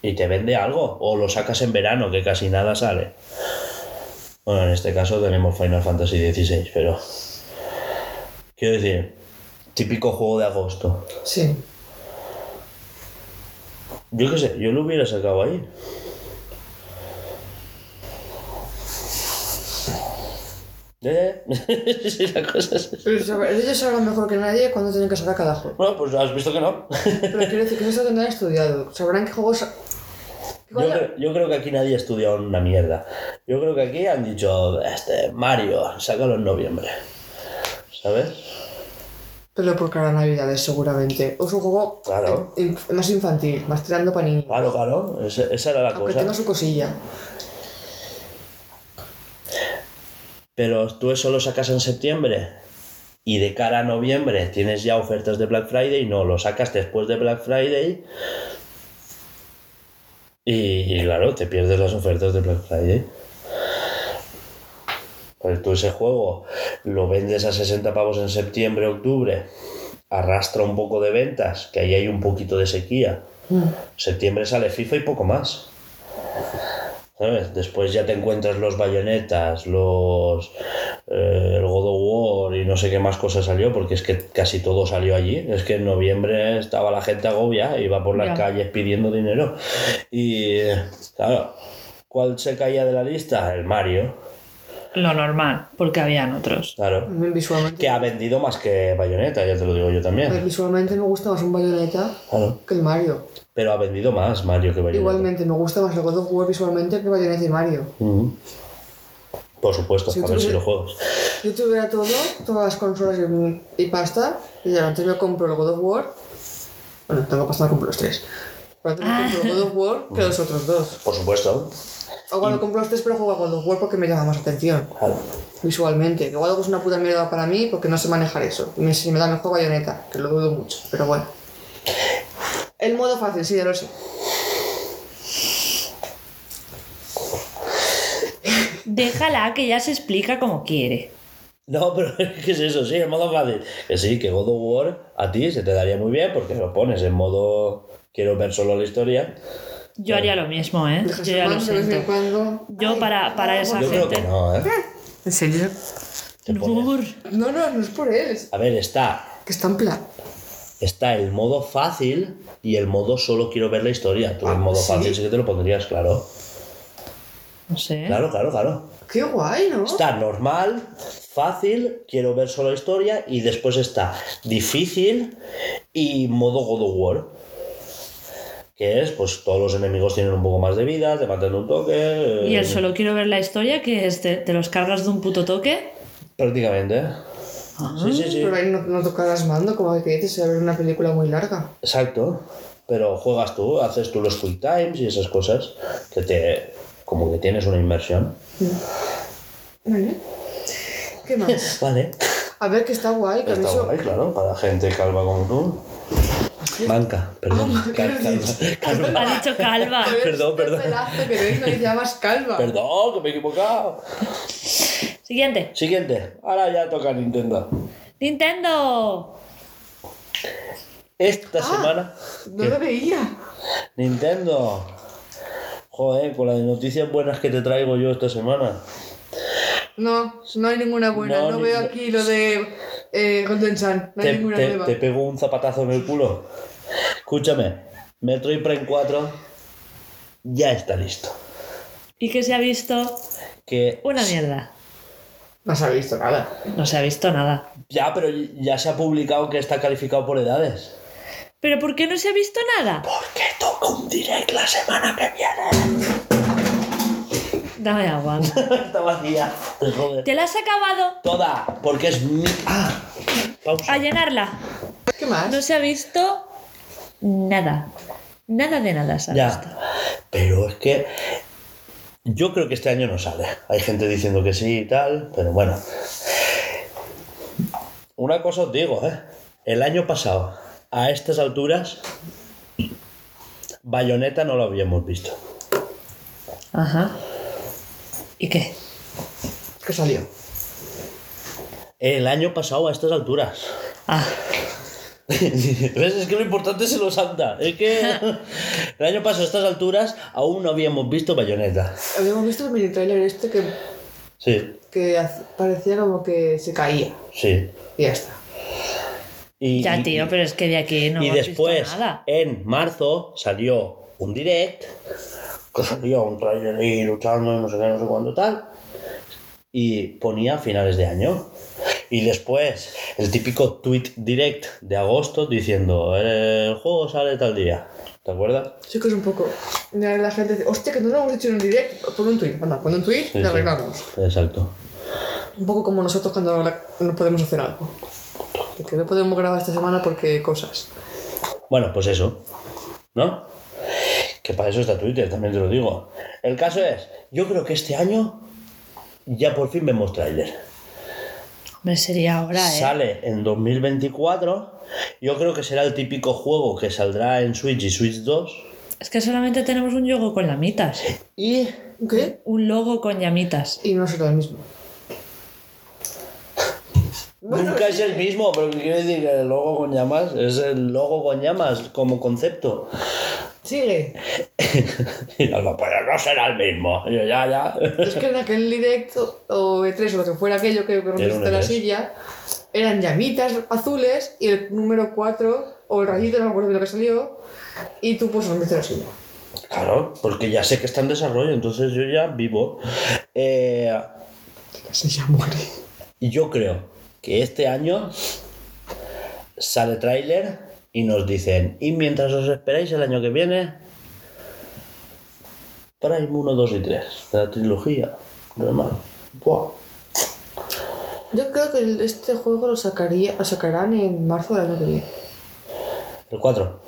y te vende algo. O lo sacas en verano, que casi nada sale. Bueno, en este caso tenemos Final Fantasy XVI, pero... Quiero decir, típico juego de agosto. Sí. Yo qué sé, yo lo hubiera sacado ahí. ¿Eh? Sí, la cosa es... Pero ellos sabrán mejor que nadie cuándo tienen que sacar cada juego. Bueno, pues has visto que no. Pero quiero decir que eso tendrán estudiado. Sabrán qué juegos. Yo creo, yo creo que aquí nadie ha estudiado una mierda. Yo creo que aquí han dicho, este, Mario, sácalo en noviembre. ¿Sabes? Pero por cada Navidades, seguramente. O es un juego Claro. in- más infantil, más tirando para niños. Claro, claro, esa, esa era la Aunque cosa. tenga su cosilla. Pero tú eso lo sacas en septiembre y de cara a noviembre tienes ya ofertas de Black Friday, no, lo sacas después de Black Friday y, claro, te pierdes las ofertas de Black Friday. Tú ese juego lo vendes a 60 pavos en septiembre, octubre, arrastra un poco de ventas, que ahí hay un poquito de sequía. Septiembre sale FIFA y poco más. ¿Sabes? Después ya te encuentras los bayonetas, los. eh, el God of War y no sé qué más cosas salió, porque es que casi todo salió allí. Es que en noviembre estaba la gente agobia, iba por las calles pidiendo dinero. Y. Claro, ¿cuál se caía de la lista? El Mario, Lo normal, porque habían otros. claro. Visualmente, Que ha vendido más que bayoneta, ya te lo digo yo también. visualmente me gusta más un Bayonetta Claro. que el Mario. Pero ha vendido más Mario que bayoneta. Igualmente, me gusta más el God of War visualmente que Bayonetta y Mario. Por supuesto, Si a ver si tuviera- lo juegas. Yo tuviera todo, todas las consolas y, y pasta, y ya antes me compro el God of War. Bueno, tengo pasta, me compro los tres. Pero antes me compro el God of War que los otros dos. Por supuesto. O cuando compro los tres, pero juego a God of War porque me llama más atención. Claro. Visualmente. Que igual algo es una puta mierda para mí porque no sé manejar eso. Y me, si me da mejor bayoneta, que lo dudo mucho, pero bueno. El modo fácil, sí, ya lo sé. Déjala que ya se explica como quiere. No, pero ¿qué es eso? Sí, en modo fácil. Que sí, que God of War a ti se te daría muy bien porque lo pones en modo quiero ver solo la historia. Yo haría lo mismo, ¿eh? Dejas Yo ya el lo mando de vez en siento. cuando. Yo Ay, para- para no, esa Yo creo que gente. no, ¿eh? ¿En serio? Te pone- Nur. No, no, no es por él. Es A ver, está, que está en plan. está el modo fácil y el modo solo quiero ver la historia. Tú el Ah, modo ¿sí? fácil sí que te lo pondrías, claro. No sé. Claro, claro, claro. Qué guay, ¿no? Está normal, fácil, quiero ver solo la historia y después está difícil y modo God of War. Que es, pues todos los enemigos tienen un poco más de vida, te matan de un toque. Y eh, el solo quiero ver la historia, que es te, te los cargas de un puto toque. Prácticamente. Sí, sí, sí. Pero ahí no, no tocarás mando, como que dices, a ver una película muy larga. Exacto. Pero juegas tú, haces tú los quick times y esas cosas que te. como que tienes una inversión. Vale. ¿Qué más? Vale. A ver, que está guay, que a mí Está eso... guay, claro, para gente calva como tú. Manca, perdón. Ah, ¿qué Cal- calva, calva. Ha dicho calva. Perdón, perdón. Que tenéis no le llamas calva. Perdón, que me he equivocado. Siguiente. Siguiente. Ahora ya toca Nintendo. Nintendo. Esta Ah. semana. No lo veía. Nintendo. Joder, con las noticias buenas que te traigo yo esta semana. No, no hay ninguna buena. No, No, ni- veo aquí lo de eh, Golden Sun. No hay te, ninguna te- nueva. te pego un zapatazo en el culo. Escúchame, Metroid Prime 4 ya está listo. ¿Y qué se ha visto? Que Una mierda. No se ha visto nada. No se ha visto nada. ya, pero ya se ha publicado que está calificado por edades. ¿Pero por qué no se ha visto nada? Porque toca un direct la semana que viene. Dame agua. está vacía. Te joder. ¿Te la has acabado? Toda, porque es mi. Ah, pausa. A llenarla. ¿Qué más? No se ha visto nada. Nada de nada se ha visto. Ya, pero es que yo creo que este año no sale. Hay gente diciendo que sí y tal, pero bueno. Una cosa os digo, ¿eh? El año pasado, a estas alturas, Bayonetta no lo habíamos visto. Ajá. ¿Y qué? ¿Qué salió? El año pasado, a estas alturas. Ah, ¿Ves? Es que lo importante se lo salta. Es que el año pasado, a estas alturas, aún no habíamos visto Bayonetta. Habíamos visto el mini trailer este que, Sí, que parecía como que se caía. sí. Y ya está. Y, Ya, y- tío, pero es que de aquí no y hemos visto después, nada. en marzo, salió un direct, que salía un trailer ahí luchando y no sé qué, no sé cuándo tal, y ponía finales de año. Y después, el típico tweet direct de agosto diciendo, el juego sale tal día. ¿Te acuerdas? Sí que es un poco... La gente dice, hostia, que no lo hemos hecho en un direct. Pon un tweet, anda, pon un tweet Sí, y sí. arreglamos. Exacto. Un poco como nosotros cuando no podemos hacer algo. Que no podemos grabar esta semana porque cosas. Bueno, pues eso. ¿No? Que para eso está Twitter, también te lo digo. El caso es, yo creo que este año ya por fin vemos tráiler. Hombre, sería ahora, ¿eh? Sale en 2024. Yo creo que será el típico juego que saldrá en Switch y Switch 2. Es que solamente tenemos un logo con llamitas. Y ¿Qué? Un logo con llamitas. Y no será el mismo. nunca es el mismo, pero ¿qué quiere decir que el logo con llamas? Es el logo con llamas como concepto. Sigue. Y no, no, pero no será el mismo. Yo, ya, ya. Es que en aquel directo o E3 o lo que fuera aquello que rompiste la E3. silla, eran llamitas azules y el número 4 o el rayito, no me acuerdo de lo que salió, y tú pues rompiste la silla. Claro, porque ya sé que está en desarrollo, entonces yo ya vivo. Eh, La silla muere. y yo creo que este año sale tráiler y nos dicen, y mientras os esperáis el año que viene, Prime 1, 2 y 3, de la trilogía. Normal. Buah. Yo creo que este juego lo, sacaría, lo sacarán en marzo del año que viene. El 4.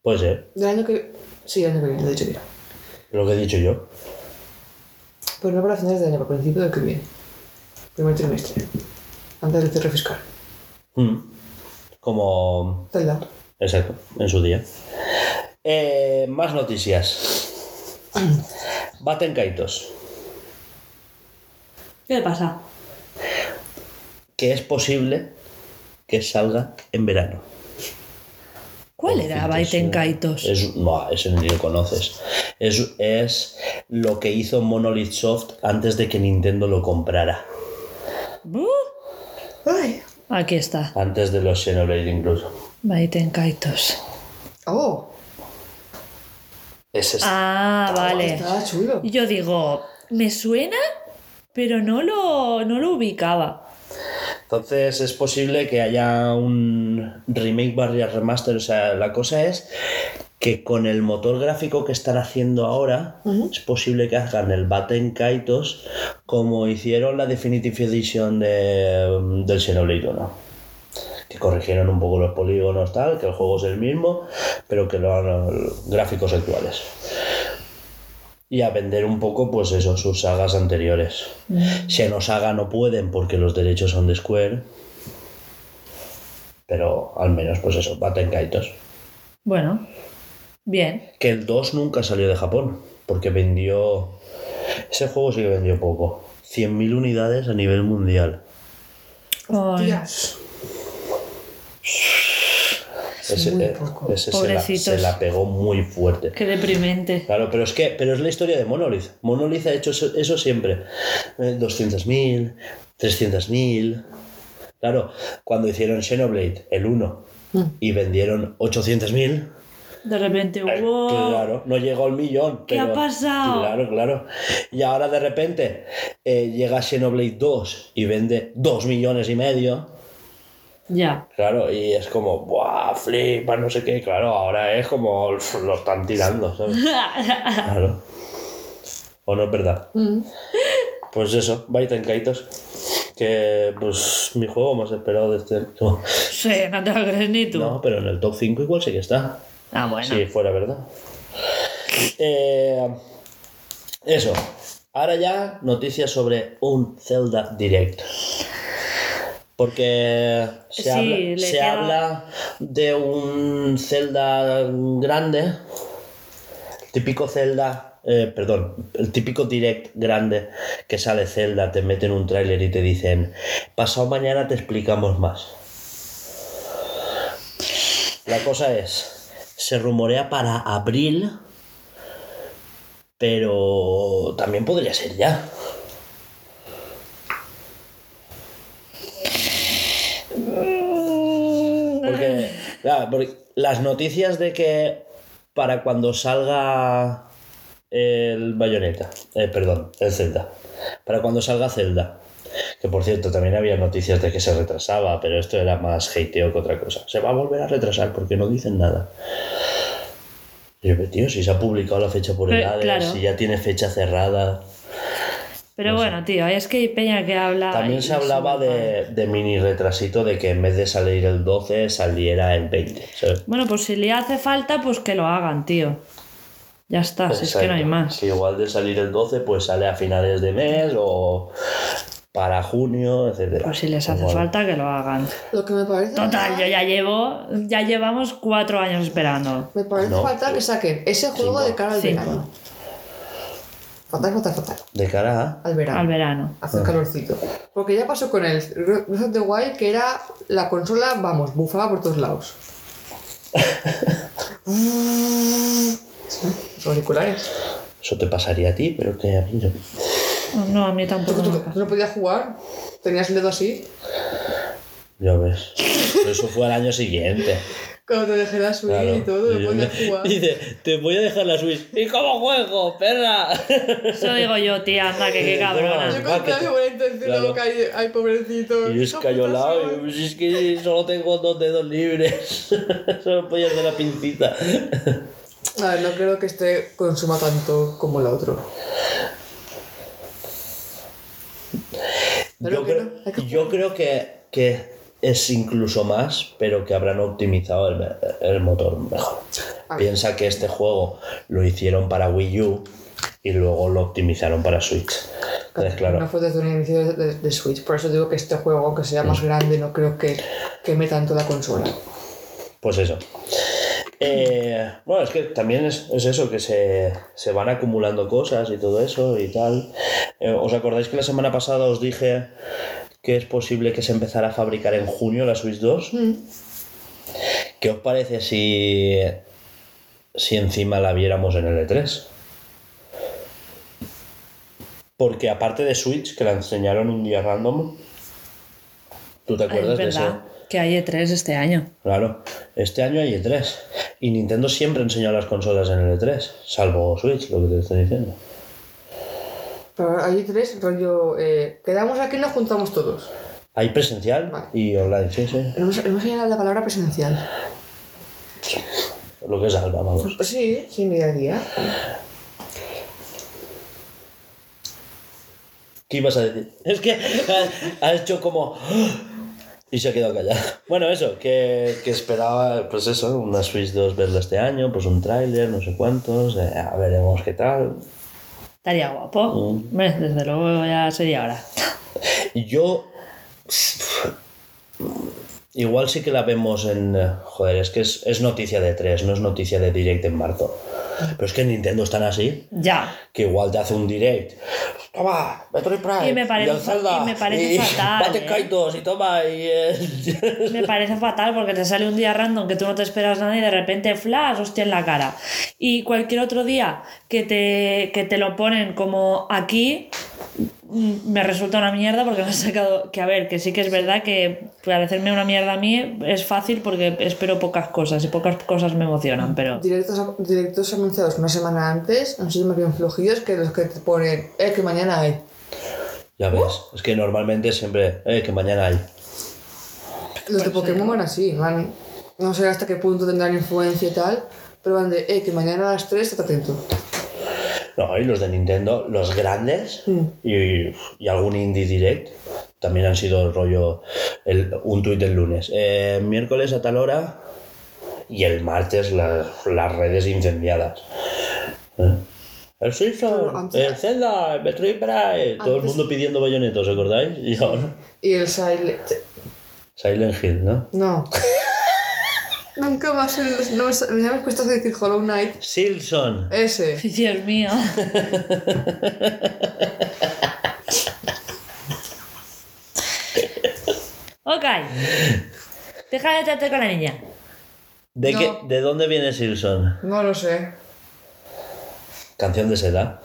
Puede ser, Del año que... Sí, el año que viene, lo he dicho ya. lo que he dicho yo. Pero no para finales de año, para principio del que viene. Primer trimestre. Antes del cierre fiscal. Mm. Como... Zelda. Exacto, en su día. Eh, más noticias. Baten Kaitos. ¿Qué le pasa? que es posible que salga en verano. ¿Cuál era Baiten Kaitos? Es, no, ese ni lo conoces. Es, es lo que hizo Monolith Soft antes de que Nintendo lo comprara. ¡Buh! ¡Ay! Aquí está. Antes de los Xenoblade incluso. Baiten Kaitos. ¡Oh! Ese es- Ah, vale. Está chulo. Yo digo, me suena, pero no lo, no lo ubicaba. Entonces es posible que haya un remake barrier remaster. O sea, la cosa es que con el motor gráfico que están haciendo ahora, es posible que hagan el Baten Kaitos como hicieron la Definitive Edition de, del Xenoblade 1. Que corrigieron un poco los polígonos, tal, que el juego es el mismo, pero que lo hagan gráficos actuales. Y a vender un poco, pues eso, sus sagas anteriores. Xenosaga no pueden porque los derechos son de Square. Pero al menos, pues eso, Baten Kaitos. Bueno, bien. Que el 2 nunca salió de Japón, porque vendió... Ese juego sí que vendió poco. 100.000 unidades a nivel mundial. Ay, Tías. Ese, muy eh, poco. ese se, la, se la pegó muy fuerte. qué deprimente. Claro, pero es que pero es la historia de Monolith. Monolith ha hecho eso, eso siempre. Eh, 200.000, 300.000. Claro, cuando hicieron Xenoblade, el 1, y vendieron 800.000, De repente, Eh, wow. Claro, no llegó al millón. ¿Qué ha pero- pasado? Claro, claro. Y ahora de repente eh, llega Xenoblade 2 y vende 2 millones y medio. Ya. Claro, y es como, ¡buah! Flipa, no sé qué. Claro, ahora es como lo están tirando, ¿sabes? Claro. ¿O no es verdad? Pues eso, Baiten Kaitos. Que, pues, mi juego más esperado de este. No, Sí, no te lo crees ni tú. no, pero en el top 5 igual sí que está. Ah, bueno. Si fuera verdad. Eh, eso. Ahora ya noticias sobre un Zelda Direct. Porque se, Sí, habla, se queda- habla de un Zelda grande. Típico Zelda. eh, perdón, el típico direct grande que sale Zelda, te meten un tráiler y te dicen, pasado mañana te explicamos más. La cosa es, se rumorea para abril, pero también podría ser ya. Porque las noticias de que para cuando salga el Bayonetta, eh, perdón, el Zelda, para cuando salga Zelda, que por cierto también había noticias de que se retrasaba, pero esto era más hateo que otra cosa. Se va a volver a retrasar porque no dicen nada. Y yo, tío, si se ha publicado la fecha por edades, claro. si ya tiene fecha cerrada. Pero bueno, tío, es que hay peña que habla. También se hablaba de, de mini retrasito de que en vez de salir el 12 saliera el 20. ¿sabes? Bueno, pues si le hace falta, pues que lo hagan, tío. Ya está, si es que no hay más. Que igual de salir el 12, pues sale a finales de mes o para junio, etcétera. Pues si les hace falta, que lo hagan. Lo que me parece. Total, yo ya llevo. Ya llevamos cuatro años esperando. Me parece No, fatal que pues, saquen ese juego cinco. de cara al Cinco. verano. Fatal, fatal, fatal. De cara a. Al verano. Al verano. Hace calorcito. Porque ya pasó con el Breath of the Wild, que era la consola, vamos, bufaba por todos lados. Los auriculares. Eso te pasaría a ti, pero que a mí no. No, a mí tampoco. tú- no podías jugar, tenías el dedo así. Ya ves. Pero eso fue al año siguiente. Cuando te dejé la Switch Claro. y todo, no podías me- jugar. Dice, te voy a dejar la Switch. ¿Y cómo juego, perra? Eso digo yo, tía, anda, que qué cabrona. Yo con mi buena luego caí, ay, pobrecito. Y y yo, pues es que solo tengo dos dedos libres. Solo podía hacer la pincita. A ver, no creo que este consuma tanto como el otro. Yo que creo, no, yo creo que, que es incluso más, pero que habrán optimizado el, el motor mejor. Piensa que este juego lo hicieron para Wii U y luego lo optimizaron para Switch. Entonces, No claro, fue desde un inicio de, de- de Switch. Por eso digo que este juego, aunque sea Mm. más grande, no creo que queme tanto la consola. pues eso. Eh, bueno, es que también es, es eso, que se, se van acumulando cosas y todo eso y tal. Eh, ¿Os acordáis que la semana pasada os dije que es posible que se empezara a fabricar en junio la Switch 2? ¿Qué os parece si, si encima la viéramos en el E3? Porque aparte de Switch, que la enseñaron un día random, ¿tú te acuerdas de ese? que hay E3 este año. Claro, este año hay E3. Y Nintendo siempre enseñó las consolas en el E3, salvo Switch, lo que te estoy diciendo. Pero hay tres, rollo. Eh, quedamos aquí y nos juntamos todos. Hay presencial Vale. y online, sí, sí. Hemos, hemos señalado la palabra presencial. Lo que es Alba, vamos. Pues sí, sí, mi día a día. ¿Qué ibas a decir? Es que ha, ha hecho como... Y se ha quedado callado. Bueno, eso, que, que esperaba, pues eso, una Switch 2 verla este año, pues un tráiler, no sé cuántos, eh, a veremos qué tal. Estaría guapo. Mm. Desde luego ya sería hora. Yo... Igual sí que la vemos en... Joder, es que es, es noticia de 3, no es noticia de Direct en marzo. Pero es que en Nintendo están así, Ya. que igual te hace un Direct. Toma, Metroid Prime. Y me parece- el Zelda, y me parece y fatal, ¿eh? Y toma, y... eh, Me parece fatal porque te sale un día random que tú no te esperas nada y de repente flash, hostia en la cara. Y cualquier otro día que te, que te lo ponen como aquí, me resulta una mierda porque me ha sacado. Que a ver, que sí que es verdad que parecerme una mierda a mí es fácil porque espero pocas cosas y pocas cosas me emocionan, pero. Directos, directos anunciados una semana antes han sido más bien flojillos que los que te ponen, eh, que mañana hay. Ya ves, es que normalmente siempre, eh, que mañana hay. Los de Pokémon van así, van. No sé hasta qué punto tendrán influencia y tal, pero van de, eh, que mañana a las 3 estate atento. No, y los de Nintendo, los grandes Mm. y, y algún Indie Direct, también han sido el rollo, el- un tuit el lunes. Eh, miércoles a tal hora y el martes la- las redes incendiadas. ¿Eh? El Simpson, el Zelda, el Metroid Prime, todo el mundo pidiendo bayonetos, ¿os acordáis? Y ahora Y el Silent. Silent Hill, ¿no? No. Nunca más el. No, me me cuesta decir Hollow Knight. Silson. Ese. Dios mío. ok. Deja de tratar con la niña. ¿De, No. qué, ¿De dónde viene Silson? No lo sé. Canción de seda.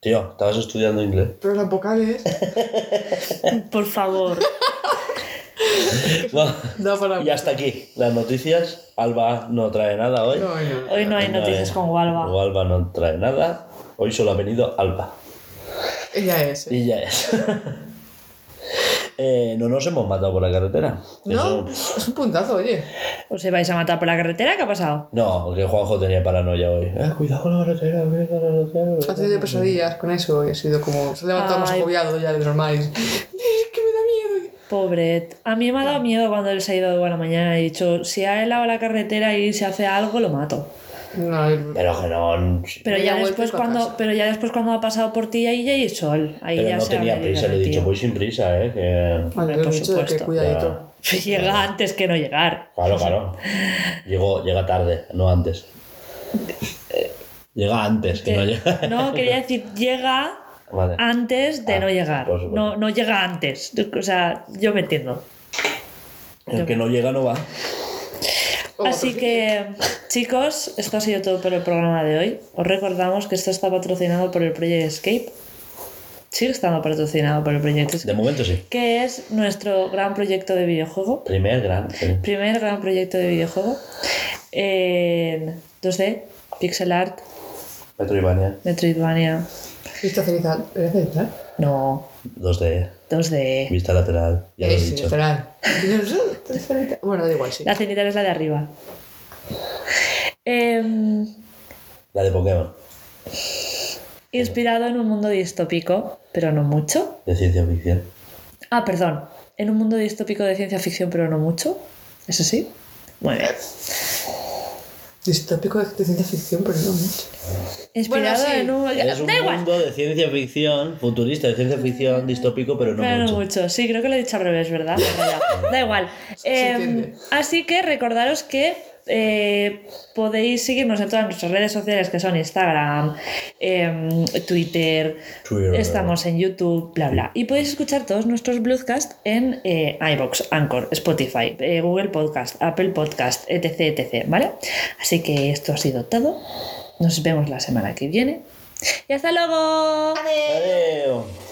Tío, estabas estudiando inglés. Pero las vocales. Por favor. Bueno, Da para y hasta aquí las noticias. Alba no trae nada hoy. No, no. Hoy no hay noticias con Walva. Alba no trae nada. Hoy solo ha venido Alba. Ella es. ¿eh? Y ya es. Eh, no nos hemos matado por la carretera. No, Eso- es un puntazo, oye. ¿Os ibais a matar por la carretera? ¿Qué ha pasado? No, porque Juanjo tenía paranoia hoy. Eh, cuidado con la carretera, cuidado con la carretera. Ha tenido pesadillas con eso y ha sido como. Se ha levantado más agobiado ya de normal. y, Es que me. Pobre. A mí me ha dado miedo cuando él se ha ido de buena mañana. He dicho, si ha helado la carretera y se hace algo, lo mato. No, el- Pero que no. Pero ya, después cuando, casa. pero ya después cuando ha pasado por ti, ahí ya hay sol. Ahí Pero ya no se tenía prisa, le he dicho, voy sin prisa, eh. Que... Vale, por dicho de que supuesto. cuidadito. Llega antes que no llegar. Claro, claro. Llegó, llega tarde, no antes. Llega antes, que no llega. No, quería decir, llega Vale. antes de Ah, no llegar. No, no llega antes. O sea, yo me entiendo. El que no llega no va. Oh, Así que, chicos, esto ha sido todo por el programa de hoy. Os recordamos que esto está patrocinado por el Project Escape. Sigue estando patrocinado por el Project De Escape. momento sí. Que es nuestro gran proyecto de videojuego. Primer gran. sí. Primer gran proyecto de videojuego. En 2D, pixel art, Metroidvania. Metroidvania. ¿Viste cenital? ¿Era cenital? No, 2D. 2D. Vista lateral. Ya lo he dicho. literal. Bueno, da igual, sí. La cenital es la de arriba. Em, La de Pokémon. inspirado en un mundo distópico, pero no mucho. De ciencia ficción. Ah, perdón. En un mundo distópico de ciencia ficción, pero no mucho. ¿Eso sí? Muy bien. Distópico de ciencia ficción, pero no mucho. Inspirado Bueno, sí. en un. Es un da igual. mundo de ciencia ficción, futurista de ciencia ficción, distópico, pero no Pero no mucho. mucho. Sí, creo que lo he dicho al revés, ¿verdad? Da igual. Eh, entiende. así que recordaros que eh, podéis seguirnos en todas nuestras redes sociales que son Instagram, em, Twitter, Twitter. estamos en YouTube, bla bla. Y podéis escuchar todos nuestros Bluescast en eh, iBox, Anchor, Spotify, eh, Google Podcast, Apple Podcast, etc, etc. ¿Vale? Así que esto ha sido todo. Nos vemos la semana que viene. ¡Y hasta luego! Adiós.